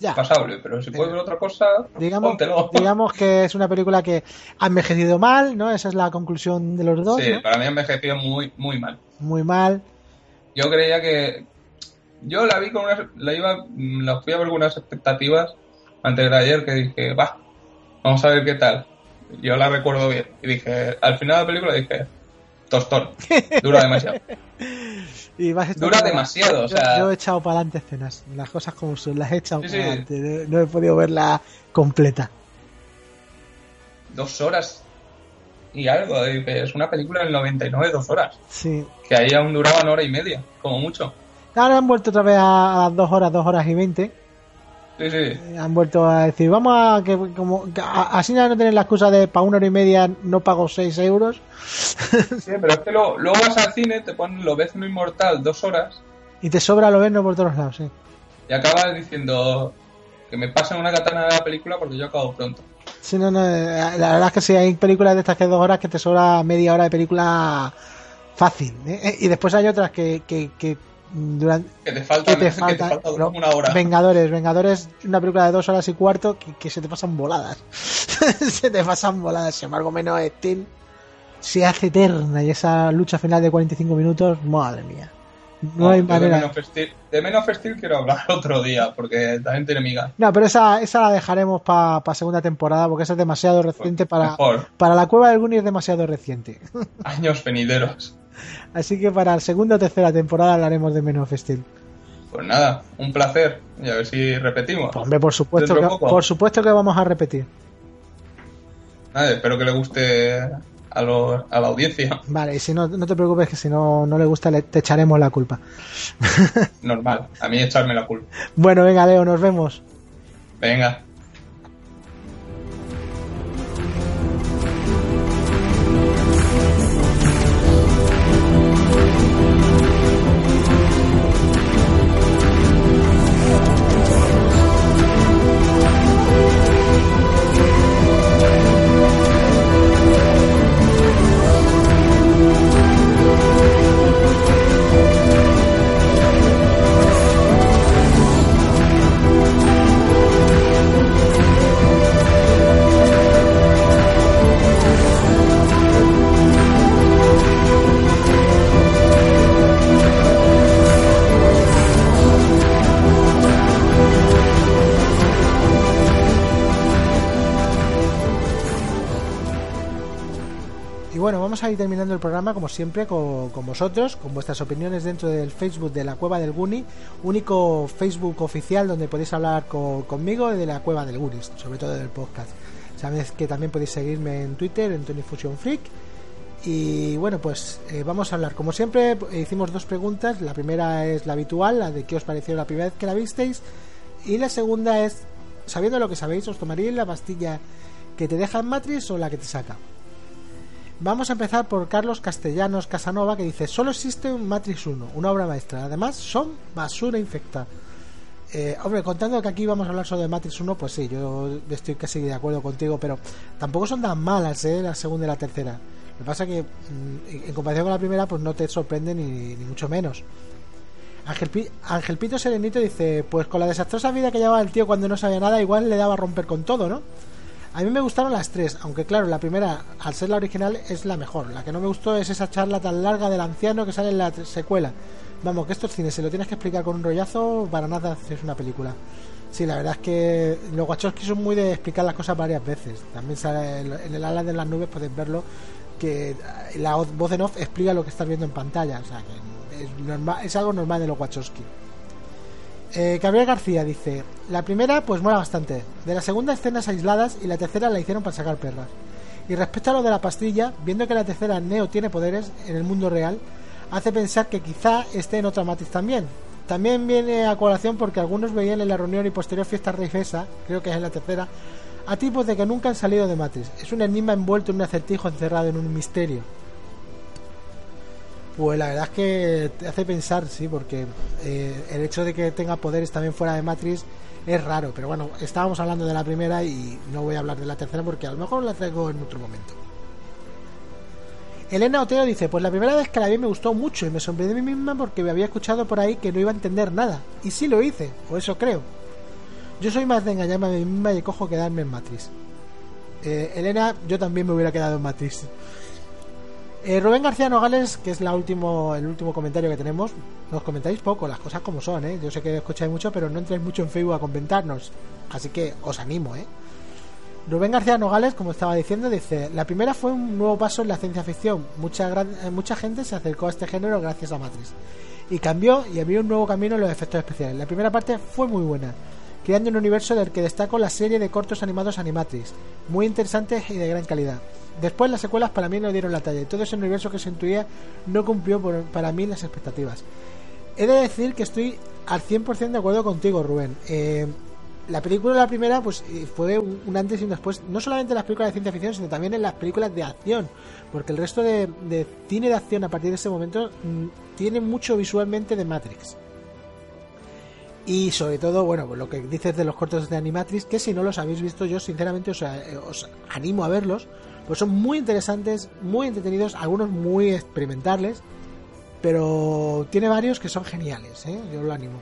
ya. pasable. Pero si puede ver otra cosa, Digamos, póntelo. digamos que es una película que ha envejecido mal, ¿no? Esa es la conclusión de los dos, Sí, ¿no? para mí ha envejecido muy, muy mal. Muy mal. Yo creía que. Yo la vi con unas. La iba. La fui a ver con unas expectativas antes de ayer que dije, va, vamos a ver qué tal. Yo la recuerdo bien. Y dije, al final de la película dije, tostón, dura demasiado. Y vas Dura demasiado, o Yo- sea- Yo, he echado para adelante escenas, las cosas como son, las he echado Sí, para sí. adelante. No, no he podido verla completa. Dos horas y algo. Dije, es una película del 99, dos horas. Sí. Que ahí aún duraban hora y media, como mucho. Ahora han vuelto otra vez a, a las dos horas, dos horas y veinte. Sí, sí. Eh, Han vuelto a decir, vamos a que como que a- así no tener la excusa de para una hora y media no pago 6 euros. Sí, pero es que luego vas al cine, te ponen lo ves no inmortal dos horas Y te sobra lo verlo por todos lados, sí. y acabas diciendo que me pasen una katana de la película porque yo acabo pronto. Sí, no, no, eh, la verdad es que sí, hay películas de estas que dos horas que te sobra media hora de película fácil. Eh, Y después hay otras que, que, que durante, Que te falta, que te que falta, te falta no, una hora. Vengadores, Vengadores, una película de dos horas y cuarto que, que se te pasan voladas. se te pasan voladas. Sin embargo, menos Steel se hace eterna y esa lucha final de 45 minutos, madre mía. No hay de manera. Men of Steel- De Men of Steel quiero hablar otro día porque también tiene miga. No, pero esa, esa la dejaremos para segunda temporada porque esa es demasiado reciente para, Mejor. para la cueva del Guni es demasiado reciente. Años venideros. Así que para la segunda o tercera temporada hablaremos de Men of Steel. Pues nada, un placer. Y a ver si repetimos. Pues, hombre, por supuesto, que, por supuesto que vamos a repetir. Nada, espero que le guste a, los- a la audiencia. Vale, y si no, no te preocupes que si no, no le gusta le, te echaremos la culpa. Normal. A mí echarme la culpa. Bueno, venga, Leo, nos vemos. Venga. A ir terminando el programa como siempre con, con vosotros, con vuestras opiniones dentro del Facebook de la Cueva del Guni, único Facebook oficial donde podéis hablar co- conmigo de la Cueva del Guni, sobre todo del podcast. Sabéis que también podéis seguirme en Twitter, en Tony Fusion Freak. Y bueno, pues eh, vamos a hablar. Como siempre, eh, hicimos dos preguntas. La primera es la habitual, la de qué os pareció la primera vez que la visteis. Y la segunda es, sabiendo lo que sabéis, ¿os tomaríais la pastilla que te deja en Matrix o la que te saca? Vamos a empezar por Carlos Castellanos Casanova que dice, solo existe un Matrix 1, una obra maestra. Además, son basura infecta. Eh, hombre, contando que aquí vamos a hablar solo de Matrix 1, pues sí, yo estoy casi de acuerdo contigo, pero tampoco son tan malas, ¿eh? La segunda y la tercera. Lo que pasa que mm, en comparación con la primera, pues no te sorprende ni, mucho menos. Ángel, Ángel Pito Serenito dice, pues con la desastrosa vida que llevaba el tío cuando no sabía nada, igual le daba a romper con todo, ¿no? A mí me gustaron las tres, aunque claro, la primera, al ser la original, es la mejor. La que no me gustó es esa charla tan larga del anciano que sale en la secuela. Vamos, que esto es cine, se lo tienes que explicar con un rollazo, para nada es una película. Sí, la verdad es que los Wachowski son muy de explicar las cosas varias veces. También sale en el ala de las nubes, podéis verlo, que la voz en off explica lo que estás viendo en pantalla. O sea, que es, normal, es algo normal de los Wachowski. Eh, Gabriel García dice: La primera, pues mola bastante. De la segunda, escenas aisladas. Y la tercera la hicieron para sacar perras. Y respecto a lo de la pastilla, viendo que la tercera Neo tiene poderes en el mundo real, hace pensar que quizá esté en otra Matrix también. También viene a colación porque algunos veían en la reunión y posterior fiesta reifesa, creo que es en la tercera, a tipos de que nunca han salido de Matrix. Es un enigma envuelto en un acertijo encerrado en un misterio. Pues la verdad es que te hace pensar, sí, porque eh, el hecho de que tenga poderes también fuera de Matrix es raro. Pero bueno, estábamos hablando de la primera y no voy a hablar de la tercera porque a lo mejor la traigo en otro momento. Elena Otero dice, pues la primera vez que la vi me gustó mucho y me sorprendí a mí misma porque me había escuchado por ahí que no iba a entender nada. Y sí lo hice, o eso creo. Yo soy más de engañarme a mí misma y cojo quedarme en Matrix. Eh, Elena, yo también me hubiera quedado en Matrix. Eh, Rubén García Nogales, que es el último comentario que tenemos, nos comentáis poco, las cosas como son, ¿eh? Yo sé que escucháis mucho, pero no entréis mucho en Facebook a comentarnos. Así que os animo, ¿eh? Rubén García Nogales, como estaba diciendo, dice: La primera fue un nuevo paso en la ciencia ficción. Mucha, gran- eh, mucha gente se acercó a este género gracias a Matrix. Y cambió y abrió un nuevo camino en los efectos especiales. La primera parte fue muy buena, creando un universo del que destaco la serie de cortos animados Animatrix, muy interesantes y de gran calidad. Después las secuelas para mí no dieron la talla y todo ese universo que se intuía no cumplió para mí las expectativas. He de decir que estoy al 100% de acuerdo contigo, Rubén. Eh, la película, la primera, pues eh, fue un, antes y un después, no solamente en las películas de ciencia ficción, sino también en las películas de acción, porque el resto de, cine de acción a partir de ese momento mm, tiene mucho visualmente de Matrix. Y sobre todo, bueno, pues lo que dices de los cortos de Animatrix, que si no los habéis visto, yo sinceramente eh, os animo a verlos, pues son muy interesantes, muy entretenidos, algunos muy experimentales, pero tiene varios que son geniales, ¿eh? yo lo animo.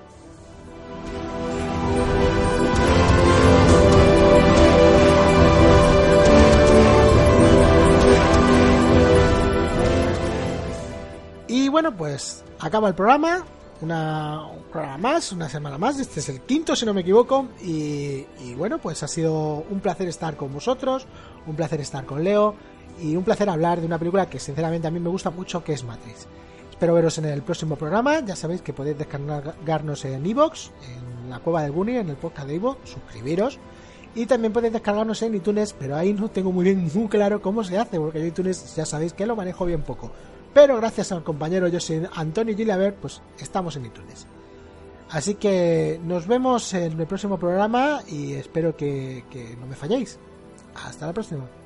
Y bueno, pues acaba el programa. Una, un programa más, una semana más. Este es el quinto, si no me equivoco. Y, bueno, pues ha sido un placer estar con vosotros, un placer estar con Leo y un placer hablar de una película que sinceramente a mí me gusta mucho, que es Matrix. Espero veros en el próximo programa. Ya sabéis que podéis descargarnos en iVoox, en la cueva del Bunny, en el podcast de iVoox, suscribiros. Y también podéis descargarnos en iTunes, pero ahí no tengo muy bien, muy claro cómo se hace, porque iTunes ya sabéis que lo manejo bien poco. Pero gracias al compañero soy Antonio Gilabert, pues estamos en iTunes. Así que nos vemos en el próximo programa y espero que no me falléis. Hasta la próxima.